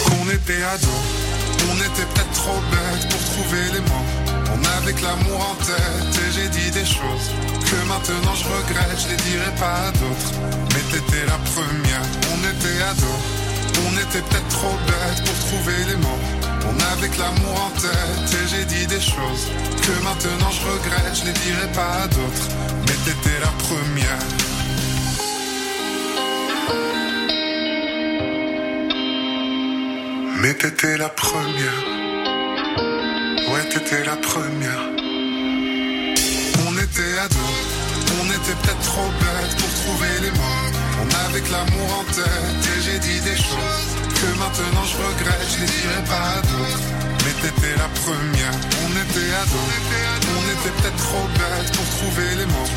qu'on était ados, on était peut-être trop bêtes pour trouver les mots. On avait que l'amour en tête et j'ai dit des choses que maintenant je regrette, je les dirai pas à d'autres. Mais t'étais la première, on était ados, on était peut-être trop bêtes pour trouver les mots. On avait que l'amour en tête et j'ai dit des choses que maintenant je regrette, je les dirai pas à d'autres. Mais t'étais la première. Mais t'étais la première. T'étais la première. On était ados, on était peut-être trop bêtes pour trouver les mots. On avait l'amour en tête et j'ai dit des choses que maintenant je regrette, je les dirai pas à d'autres. Mais t'étais la première, on était ados, on était peut-être trop bêtes pour trouver les mots.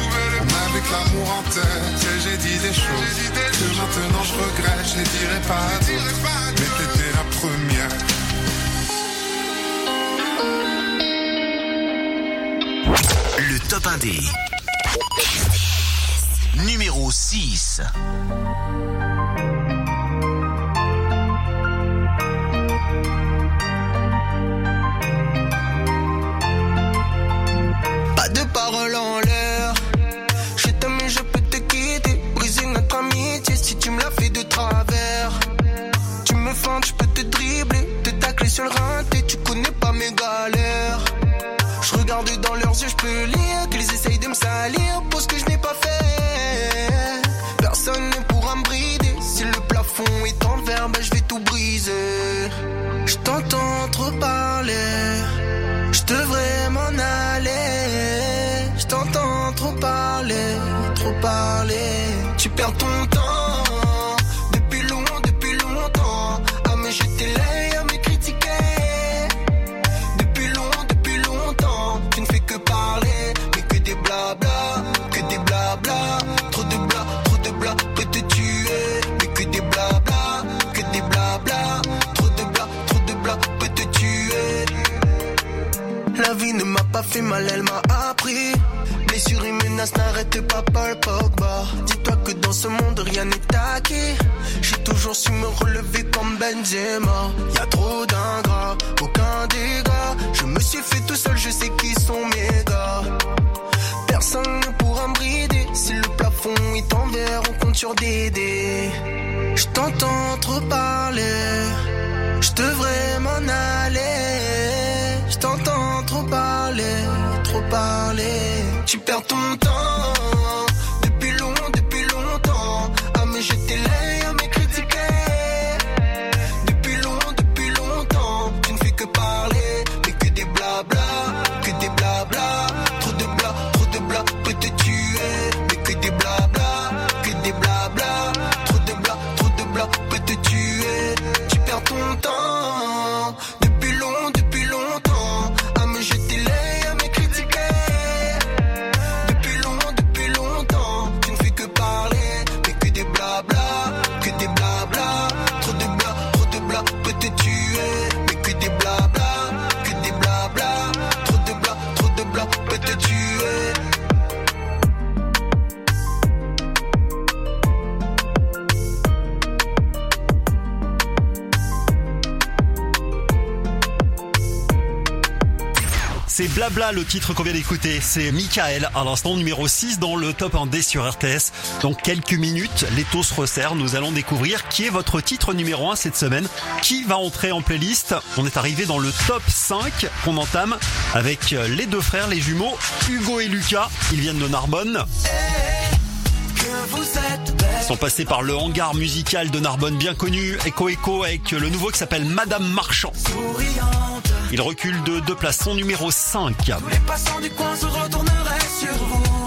On avait l'amour en tête et j'ai dit des choses que maintenant je regrette, je les dirai pas à d'autres. Mais t'étais la première. Top 1D. Numéro 6. Pas de parole en l'air. Je t'aime et je peux te quitter. Briser notre amitié si tu me l'as fait de travers. Tu me fentes, je peux te dribbler. Te tacler sur le rinté, Dans leurs yeux, je peux lire qu'ils essayent de me salir pour ce que je n'ai pas fait. Personne ne pourra me brider. Si le plafond est en verre, ben je vais tout briser. Je t'entends trop parler. Je devrais m'en aller. Je t'entends trop parler, trop parler. Tu perds ton temps. Pas fait mal, elle m'a appris. Blessure et menace n'arrête pas Paul Pogba. Dis-toi que dans ce monde rien n'est acquis. J'ai toujours su me relever comme Benzema. Y a trop d'ingrats, aucun dégât. Je me suis fait tout seul, je sais qui sont mes gars. Personne ne pourra me brider. Si le plafond est en verre, on compte sur des dés. Je t'entends trop parler. Je devrais m'en aller. Trop parler. Tu perds ton temps. Le titre qu'on vient d'écouter. C'est Michael à l'instant numéro 6 dans le top 1D sur RTS. Dans quelques minutes, les taux se resserrent. Nous allons découvrir qui est votre titre numéro 1 cette semaine. Qui va entrer en playlist? On est arrivé dans le top 5 qu'on entame avec les deux frères, les jumeaux, Hugo et Lucas. Ils viennent de Narbonne. Ils sont passés par le hangar musical de Narbonne bien connu, Echo Echo, avec le nouveau qui s'appelle Madame Marchand. Il recule de deux places, son numéro 5.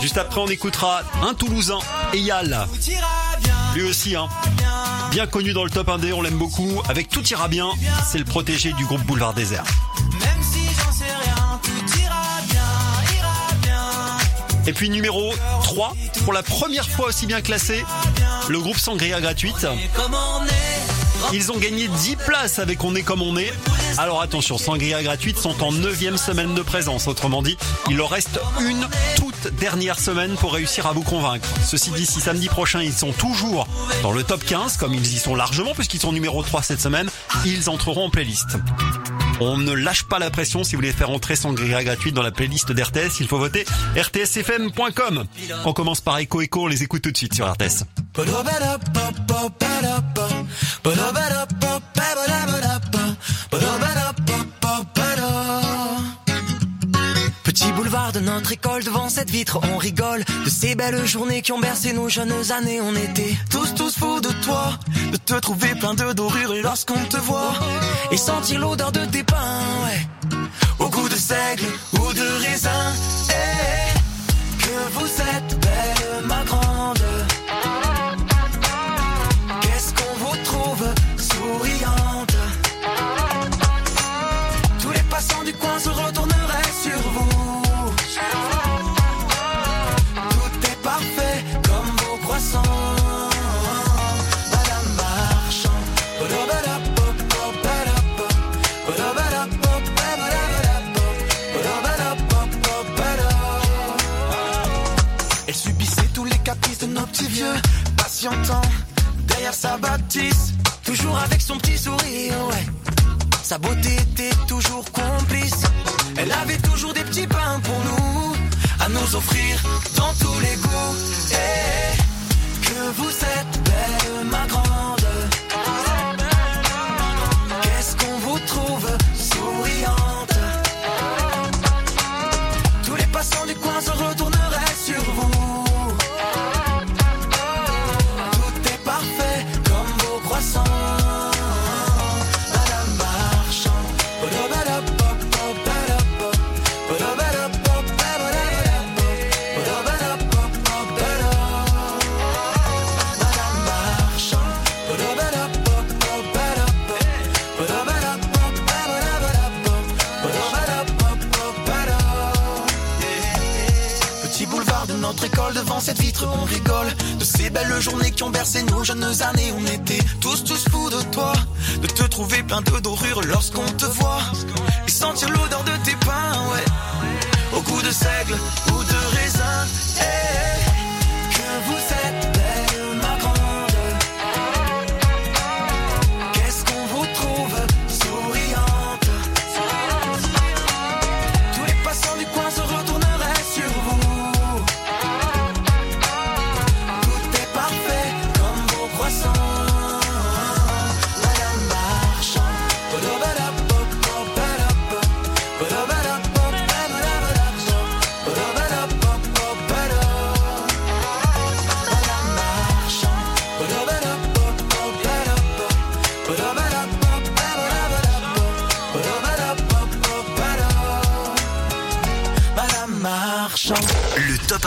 Juste après, on écoutera un Toulousain, Eyal. Lui aussi, hein. Bien connu dans le top 1D, on l'aime beaucoup. Avec Tout ira bien, c'est le protégé du groupe Boulevard Désert. Et puis numéro 3, pour la première fois aussi bien classé, le groupe Sangria Gratuite. Ils ont gagné 10 places avec On est comme on est. Alors attention, Sangria Gratuite sont en 9 semaine de présence. Autrement dit, il leur reste une toute dernière semaine pour réussir à vous convaincre. Ceci dit, si samedi prochain ils sont toujours dans le top 15, comme ils y sont largement puisqu'ils sont numéro 3 cette semaine, ils entreront en playlist. On ne lâche pas la pression si vous voulez faire entrer Sangria gratuite dans la playlist d'RTS, il faut voter rtsfm.com. On commence par Echo Echo, on les écoute tout de suite sur RTS. De notre école, devant cette vitre, on rigole de ces belles journées qui ont bercé nos jeunes années. On était tous, tous fous de toi, de te trouver plein de dorures lorsqu'on te voit et sentir l'odeur de tes pains, ouais. Au goût de seigle ou de raisin, eh, que vous êtes derrière sa bâtisse, toujours avec son petit sourire, ouais. Sa beauté était toujours complice. Elle avait toujours des petits pains pour nous, à nous offrir dans tous les goûts. Et que vous êtes belle, de notre école, devant cette vitre, on rigole de ces belles journées qui ont bercé nos jeunes années. On était tous, tous fous de toi, de te trouver plein de dorures lorsqu'on te voit et sentir l'odeur de tes pains, ouais. Au goût de seigle ou de raisin, eh,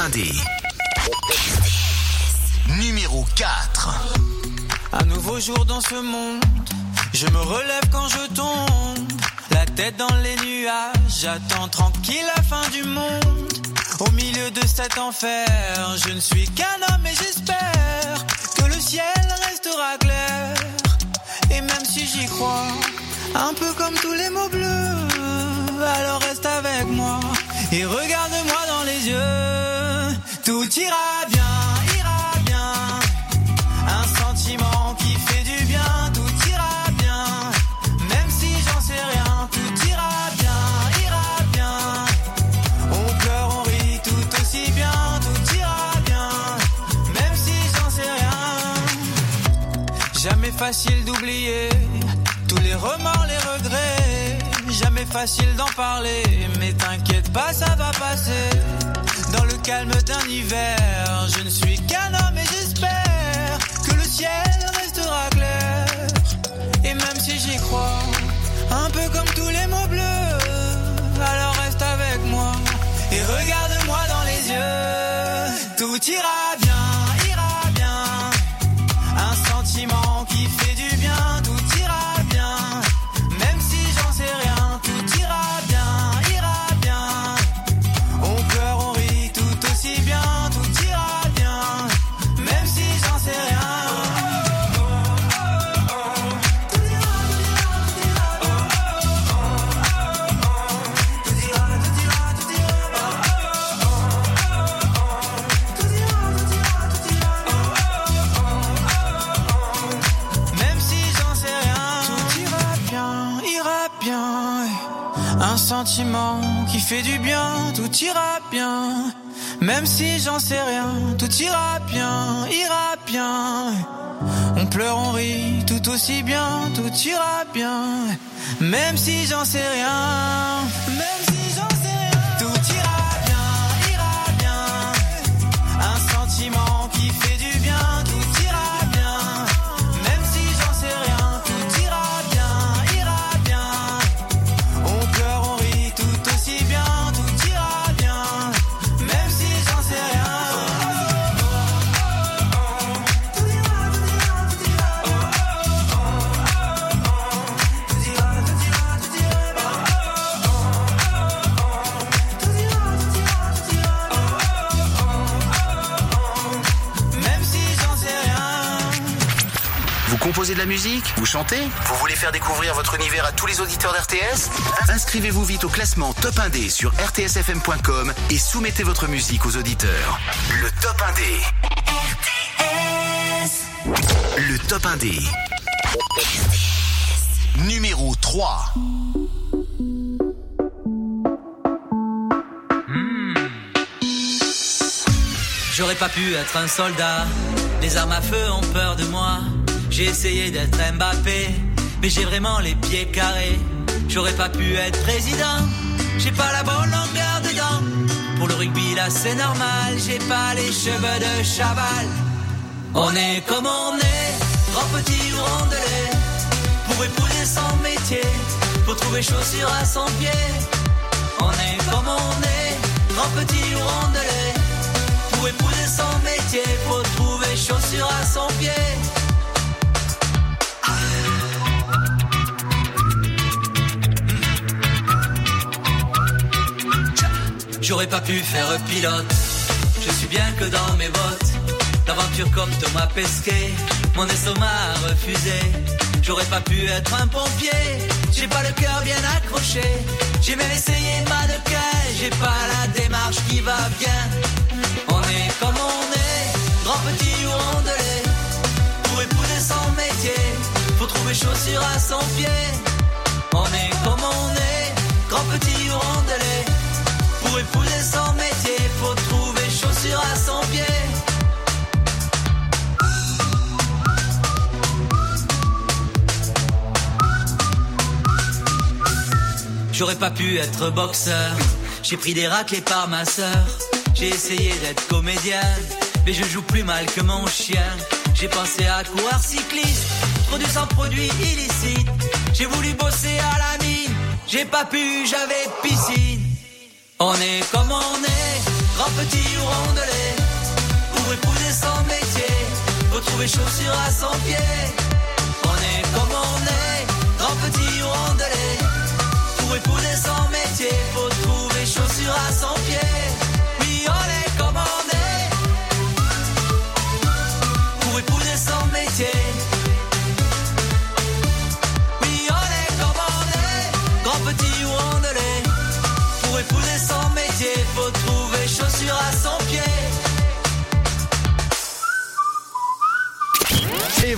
Le top 1D. Numéro 4. Un nouveau jour dans ce monde. Je me relève quand je tombe. La tête dans les nuages. J'attends tranquille la fin du monde. Au milieu de cet enfer, je ne suis qu'un homme et j'espère que le ciel restera clair. Et même si j'y crois, un peu comme tous les mots bleus, alors reste avec moi et regarde-moi dans les yeux. Tout ira bien, ira bien. Un sentiment qui fait du bien, tout ira bien. Même si j'en sais rien, tout ira bien, ira bien. On pleure, on rit tout aussi bien, tout ira bien. Même si j'en sais rien. Jamais facile d'oublier tous les remords, les regrets. Jamais facile d'en parler, mais t'inquiète pas, ça va passer. Calme d'un hiver, je ne suis qu'un homme et j'espère que le ciel restera clair. Et même si j'y crois, un peu comme tous les mots bleus, alors reste avec moi et regarde-moi dans les yeux. Tout ira qui fait du bien, tout ira bien. Même si j'en sais rien, tout ira bien, ira bien. On pleure, on rit, tout aussi bien, tout ira bien. Même si j'en sais rien, composez de la musique Vous chantez Vous voulez faire découvrir votre univers à tous les auditeurs d'RTS Inscrivez-vous vite au classement Top 1D sur rtsfm.com et soumettez votre musique aux auditeurs. Le Top 1D. Le Top 1D. Numéro 3. J'aurais pas pu être un soldat. Les armes à feu ont peur de moi. J'ai essayé d'être Mbappé, mais j'ai vraiment les pieds carrés. J'aurais pas pu être président. J'ai pas la bonne longueur dedans. Pour le rugby là c'est normal. J'ai pas les cheveux de chaval. On est comme on est, grand petit ou rondelet. Pour épouser son métier, faut trouver chaussures à son pied. On est comme on est, grand petit ou rondelet. Pour épouser son métier, faut trouver chaussures à son pied. J'aurais pas pu faire pilote, je suis bien que dans mes bottes. L'aventure comme Thomas Pesquet, mon estomac a refusé. J'aurais pas pu être un pompier, j'ai pas le cœur bien accroché. J'ai même essayé mannequin, j'ai pas la démarche qui va bien. On est comme on est, grand petit ou rondelet. Pour épouser son métier, faut trouver chaussures à son pied. On est comme on est, grand petit ou rondelet. Faut trouver chaussures à son pied. J'aurais pas pu être boxeur. J'ai pris des raclés par ma sœur. J'ai essayé d'être comédienne, mais je joue plus mal que mon chien. J'ai pensé à coureur cycliste, produit sans produit illicite. J'ai voulu bosser à la mine, j'ai pas pu, j'avais piscine. On est comme on est, grand petit ou rondelet. Pour épouser son métier, faut trouver chaussures à son pied. On est comme on est, grand petit ou rondelet. Pour épouser son métier, faut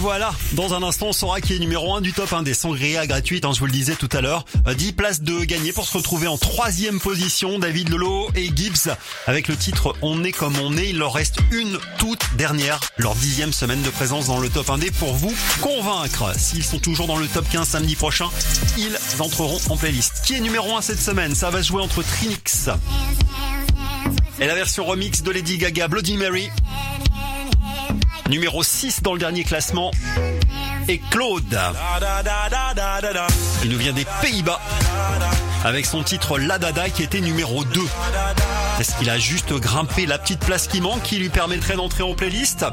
voilà, dans un instant, on saura qui est numéro 1 du top 1 des sangria gratuites, hein, je vous le disais tout à l'heure. Euh, 10 places de gagner pour se retrouver en troisième position. David Lolo et Gibbs avec le titre On est comme on est. Il leur reste une toute dernière, leur dixième semaine de présence dans le top 1D pour vous convaincre. S'ils sont toujours dans le top 15 samedi prochain, ils entreront en playlist. Qui est numéro 1 cette semaine? Ça va jouer entre Trinix et la version remix de Lady Gaga Bloody Mary. Numéro 6 dans le dernier classement et Claude. Il nous vient des Pays-Bas avec son titre La Dada qui était numéro 2. Est-ce qu'il a juste grimpé la petite place qui manque qui lui permettrait d'entrer en playlist?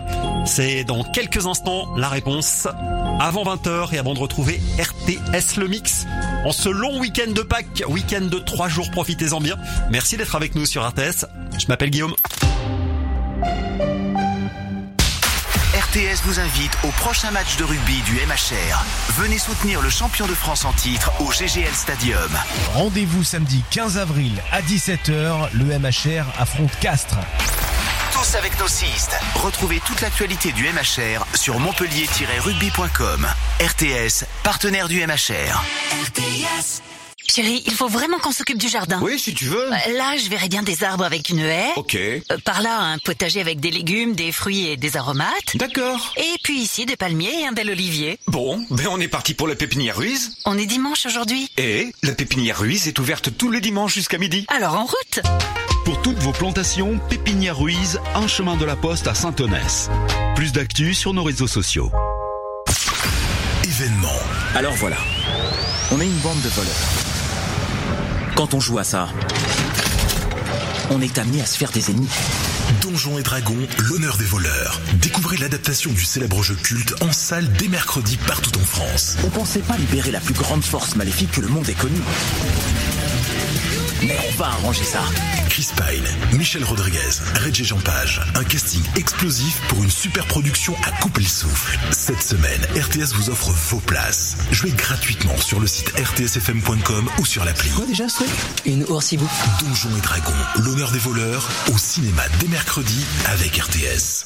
C'est dans quelques instants la réponse. Avant 20h et avant de retrouver RTS Le Mix en ce long week-end de Pâques, week-end de 3 jours, profitez-en bien. Merci d'être avec nous sur RTS. Je m'appelle Guillaume. RTS vous invite au prochain match de rugby du MHR. Venez soutenir le champion de France en titre au GGL Stadium. Rendez-vous samedi 15 avril à 17h, le MHR affronte Castres. Tous avec nos cistes. Retrouvez toute l'actualité du MHR sur montpellier-rugby.com. RTS, partenaire du MHR. RTS. Chérie, il faut vraiment qu'on s'occupe du jardin. Oui, si tu veux. Euh, Là, je verrais bien des arbres avec une haie. Ok. Euh, Par là, un potager avec des légumes, des fruits et des aromates. D'accord. Et puis ici, des palmiers et un bel olivier. Bon, ben on est parti pour la pépinière Ruiz. On est dimanche aujourd'hui. Et la pépinière Ruiz est ouverte tous les dimanches jusqu'à midi. Alors en route Pour toutes vos plantations, Pépinière Ruiz, un chemin de la poste à Saint-Onès. Plus d'actu sur nos réseaux sociaux. Événement. Alors voilà, on est une bande de voleurs. Quand on joue à ça, on est amené à se faire des ennemis. Donjons et Dragons, l'honneur des voleurs. Découvrez l'adaptation du célèbre jeu culte en salle dès mercredi partout en France. On pensait pas libérer la plus grande force maléfique que le monde ait connue. Mais on va arranger ça. Chris Pine, Michel Rodriguez, Reggie Jean Page. Un casting explosif pour une super production à couper le souffle. Cette semaine, RTS vous offre vos places. Jouez gratuitement sur le site rtsfm.com ou sur l'appli. Quoi déjà ce truc? Une oursibou. Donjons et Dragons, l'honneur des voleurs, au cinéma dès mercredi avec RTS.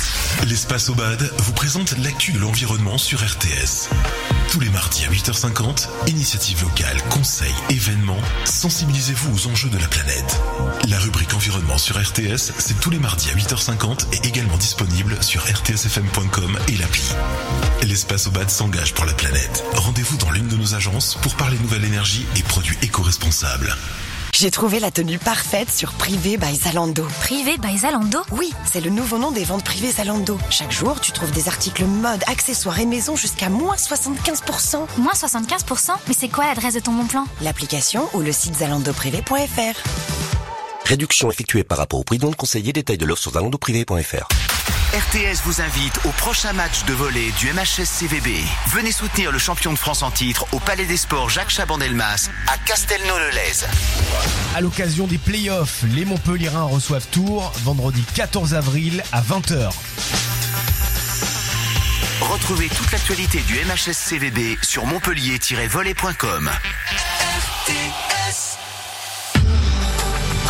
L'espace Obad vous présente l'actu de l'environnement sur RTS. Tous les mardis à 8h50, initiative locale, conseils, événements, sensibilisez-vous aux enjeux de la planète. La rubrique environnement sur RTS, c'est tous les mardis à 8h50 et également disponible sur rtsfm.com et l'appli. L'espace Obad s'engage pour la planète. Rendez-vous dans l'une de nos agences pour parler nouvelle énergie et produits éco-responsables. J'ai trouvé la tenue parfaite sur Privé by Zalando. Privé by Zalando Oui, c'est le nouveau nom des ventes privées Zalando. Chaque jour, tu trouves des articles mode, accessoires et maison jusqu'à moins 75%. Moins 75% Mais c'est quoi l'adresse de ton bon plan? L'application ou le site zalandoprivé.fr. Réduction effectuée par rapport au prix non conseillé. Détail de l'offre sur zalandoprivé.fr. RTS vous invite au prochain match de volley du MHS CVB. Venez soutenir le champion de France en titre au Palais des Sports Jacques Chaban-Delmas à Castelnau-le-Lez. À l'occasion des playoffs, les Montpellierins reçoivent Tours vendredi 14 avril à 20h. Retrouvez toute l'actualité du MHS CVB sur montpellier-volley.com.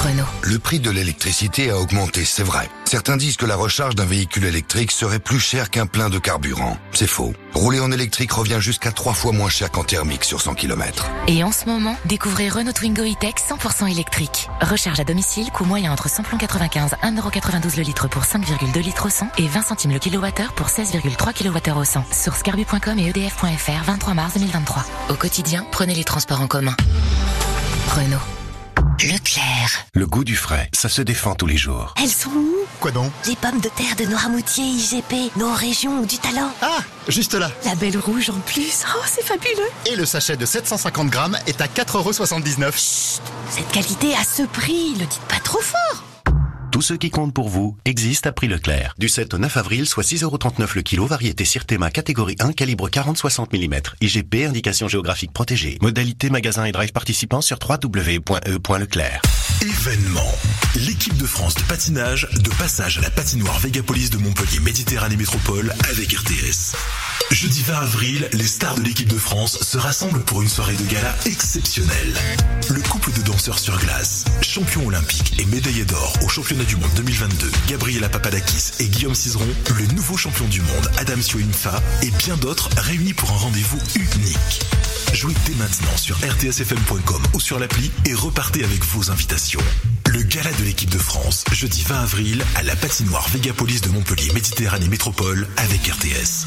Renault. Le prix de l'électricité a augmenté, c'est vrai. Certains disent que la recharge d'un véhicule électrique serait plus cher qu'un plein de carburant. C'est faux. Rouler en électrique revient jusqu'à trois fois moins cher qu'en thermique sur 100 km. Et en ce moment, découvrez Renault Twingo E-Tech 100% électrique. Recharge à domicile, coût moyen entre 100 95, 1,92€ le litre pour 5,2 litres au 100 et 20 centimes le kilowattheure pour 16,3 kWh au 100. Sur scarbu.com et edf.fr 23 mars 2023. Au quotidien, prenez les transports en commun. Renault. Leclerc. Le goût du frais, ça se défend tous les jours. Elles sont où? Quoi donc? Les pommes de terre de Noirmoutier IGP, nos régions ont du talent. Ah, juste là. La belle rouge en plus. Oh, c'est fabuleux. Et le sachet de 750 grammes est à 4,79€. Cette qualité à ce prix, le dites pas trop fort. Tout ce qui compte pour vous existe à prix Leclerc. Du 7 au 9 avril, soit 6,39€ le kilo, variété Sirtema catégorie 1, calibre 40-60 mm. IGP, indication géographique protégée. Modalité magasin et drive participants sur www.e.leclerc. Événement. L'équipe de France de patinage de passage à la patinoire Vegapolis de Montpellier Méditerranée Métropole avec RTS. Jeudi 20 avril, les stars de l'équipe de France se rassemblent pour une soirée de gala exceptionnelle. Le couple de danseurs sur glace, champion olympique et médaillé d'or au championnat du monde 2022, Gabriela Papadakis et Guillaume Cizeron, le nouveau champion du monde Adam Sioinfa et bien d'autres réunis pour un rendez-vous unique. Jouez dès maintenant sur rtsfm.com ou sur l'appli et repartez avec vos invitations. Le gala de l'équipe de France, jeudi 20 avril, à la patinoire Vegapolis de Montpellier Méditerranée Métropole avec RTS.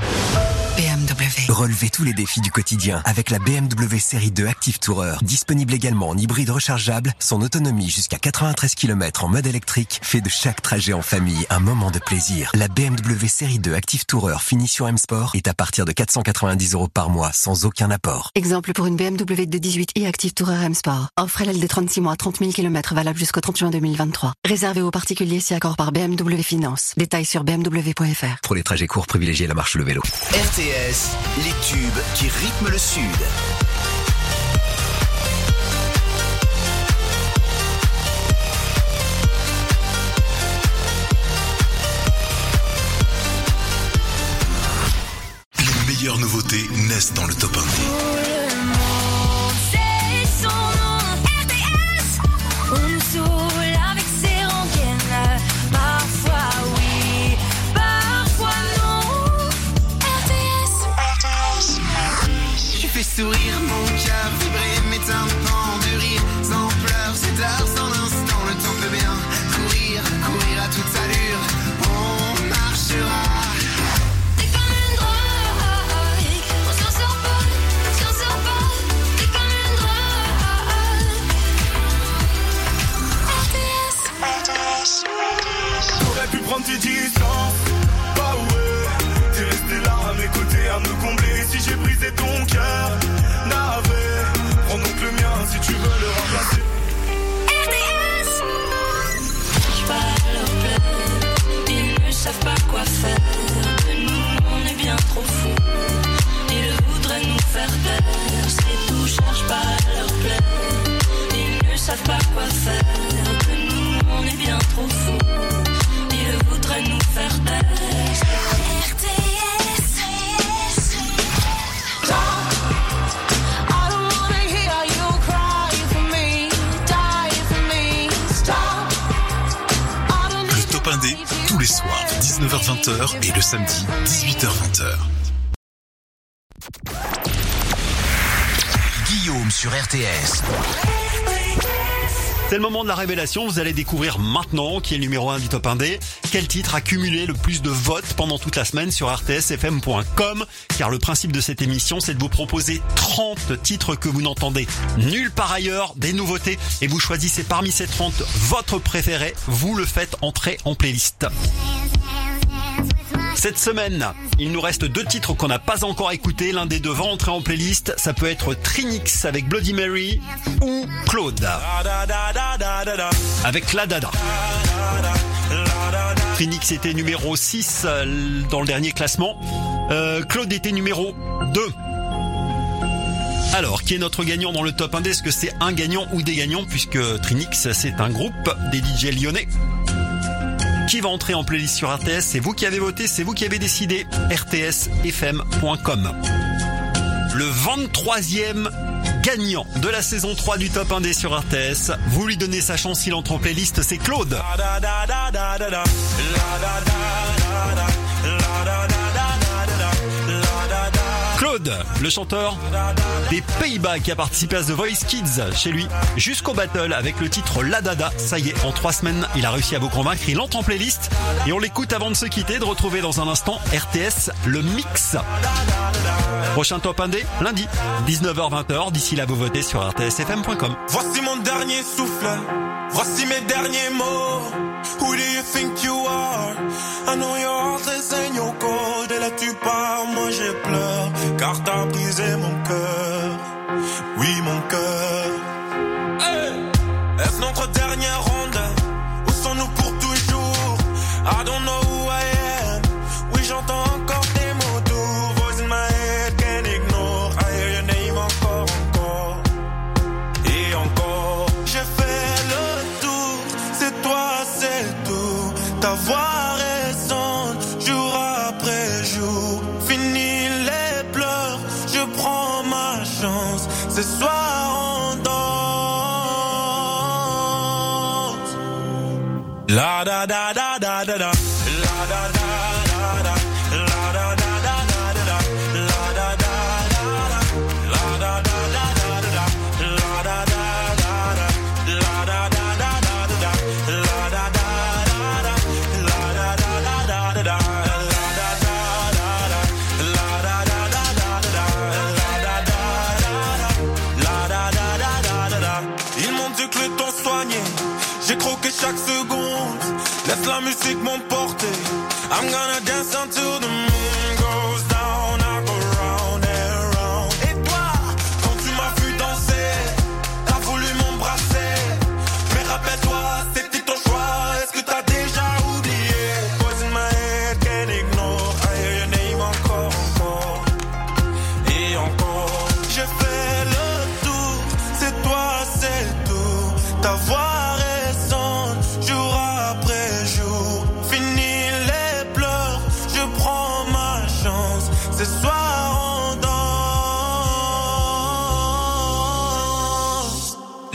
Bye. BMW. Relevez tous les défis du quotidien avec la BMW série 2 Active Tourer. Disponible également en hybride rechargeable, son autonomie jusqu'à 93 km en mode électrique fait de chaque trajet en famille un moment de plaisir. La BMW série 2 Active Tourer finition M Sport est à partir de 490 euros par mois sans aucun apport. Exemple pour une BMW de 18i Active Tourer M Sport. Offre LL de 36 mois, 30 000 km valable jusqu'au 30 juin 2023. Réservé aux particuliers si accord par BMW Finance. Détails sur bmw.fr. Pour les trajets courts, privilégiez la marche ou le vélo. Les tubes qui rythment le Sud. Les meilleures nouveautés naissent dans le top 1. mon cœur vibrer, m'éteindre en de rire, sans pleurs, c'est tard, sans instant, le temps peut bien courir, courir à toute allure, on marchera. J'aurais pu prendre 10 nous, on est bien trop fous. Ils voudraient nous faire taire, c'est tout, cherche pas à leur plaire. Ils ne savent pas quoi faire. De nous, on est bien trop fous. 19h-20h et le samedi, 18h-20h. Guillaume sur RTS. C'est le moment de la révélation, vous allez découvrir maintenant qui est le numéro 1 du top 1D, quel titre a cumulé le plus de votes pendant toute la semaine sur rtsfm.com, car le principe de cette émission c'est de vous proposer 30 titres que vous n'entendez nulle part ailleurs, des nouveautés, et vous choisissez parmi ces 30 votre préféré, vous le faites entrer en playlist. Cette semaine, il nous reste deux titres qu'on n'a pas encore écoutés. L'un des deux va entrer en playlist. Ça peut être Trinix avec Bloody Mary ou Claude avec La Dada. Trinix était numéro 6 euh, dans le dernier classement. Euh, Claude était numéro 2. Alors, qui est notre gagnant dans le top 1D Est-ce que c'est un gagnant ou des gagnants? Puisque Trinix, c'est un groupe des DJ lyonnais qui va entrer en playlist sur RTS. C'est vous qui avez voté, c'est vous qui avez décidé. rtsfm.com. Le 23e gagnant de la saison 3 du top 1D sur RTS. Vous lui donnez sa chance, il entre en playlist, c'est Claude. Le chanteur des Pays-Bas qui a participé à The Voice Kids chez lui jusqu'au battle avec le titre La Dada. Ça y est, en trois semaines, il a réussi à vous convaincre. Il entre en playlist et on l'écoute avant de se quitter, de retrouver dans un instant RTS le mix. Prochain top 1D, lundi, 19h-20h. D'ici là, vous votez sur rtsfm.com. Voici mon dernier souffle, voici mes derniers mots. Who do you think you are? I know your heart is in your là tu pars, moi car t'as brisé mon cœur. La da da da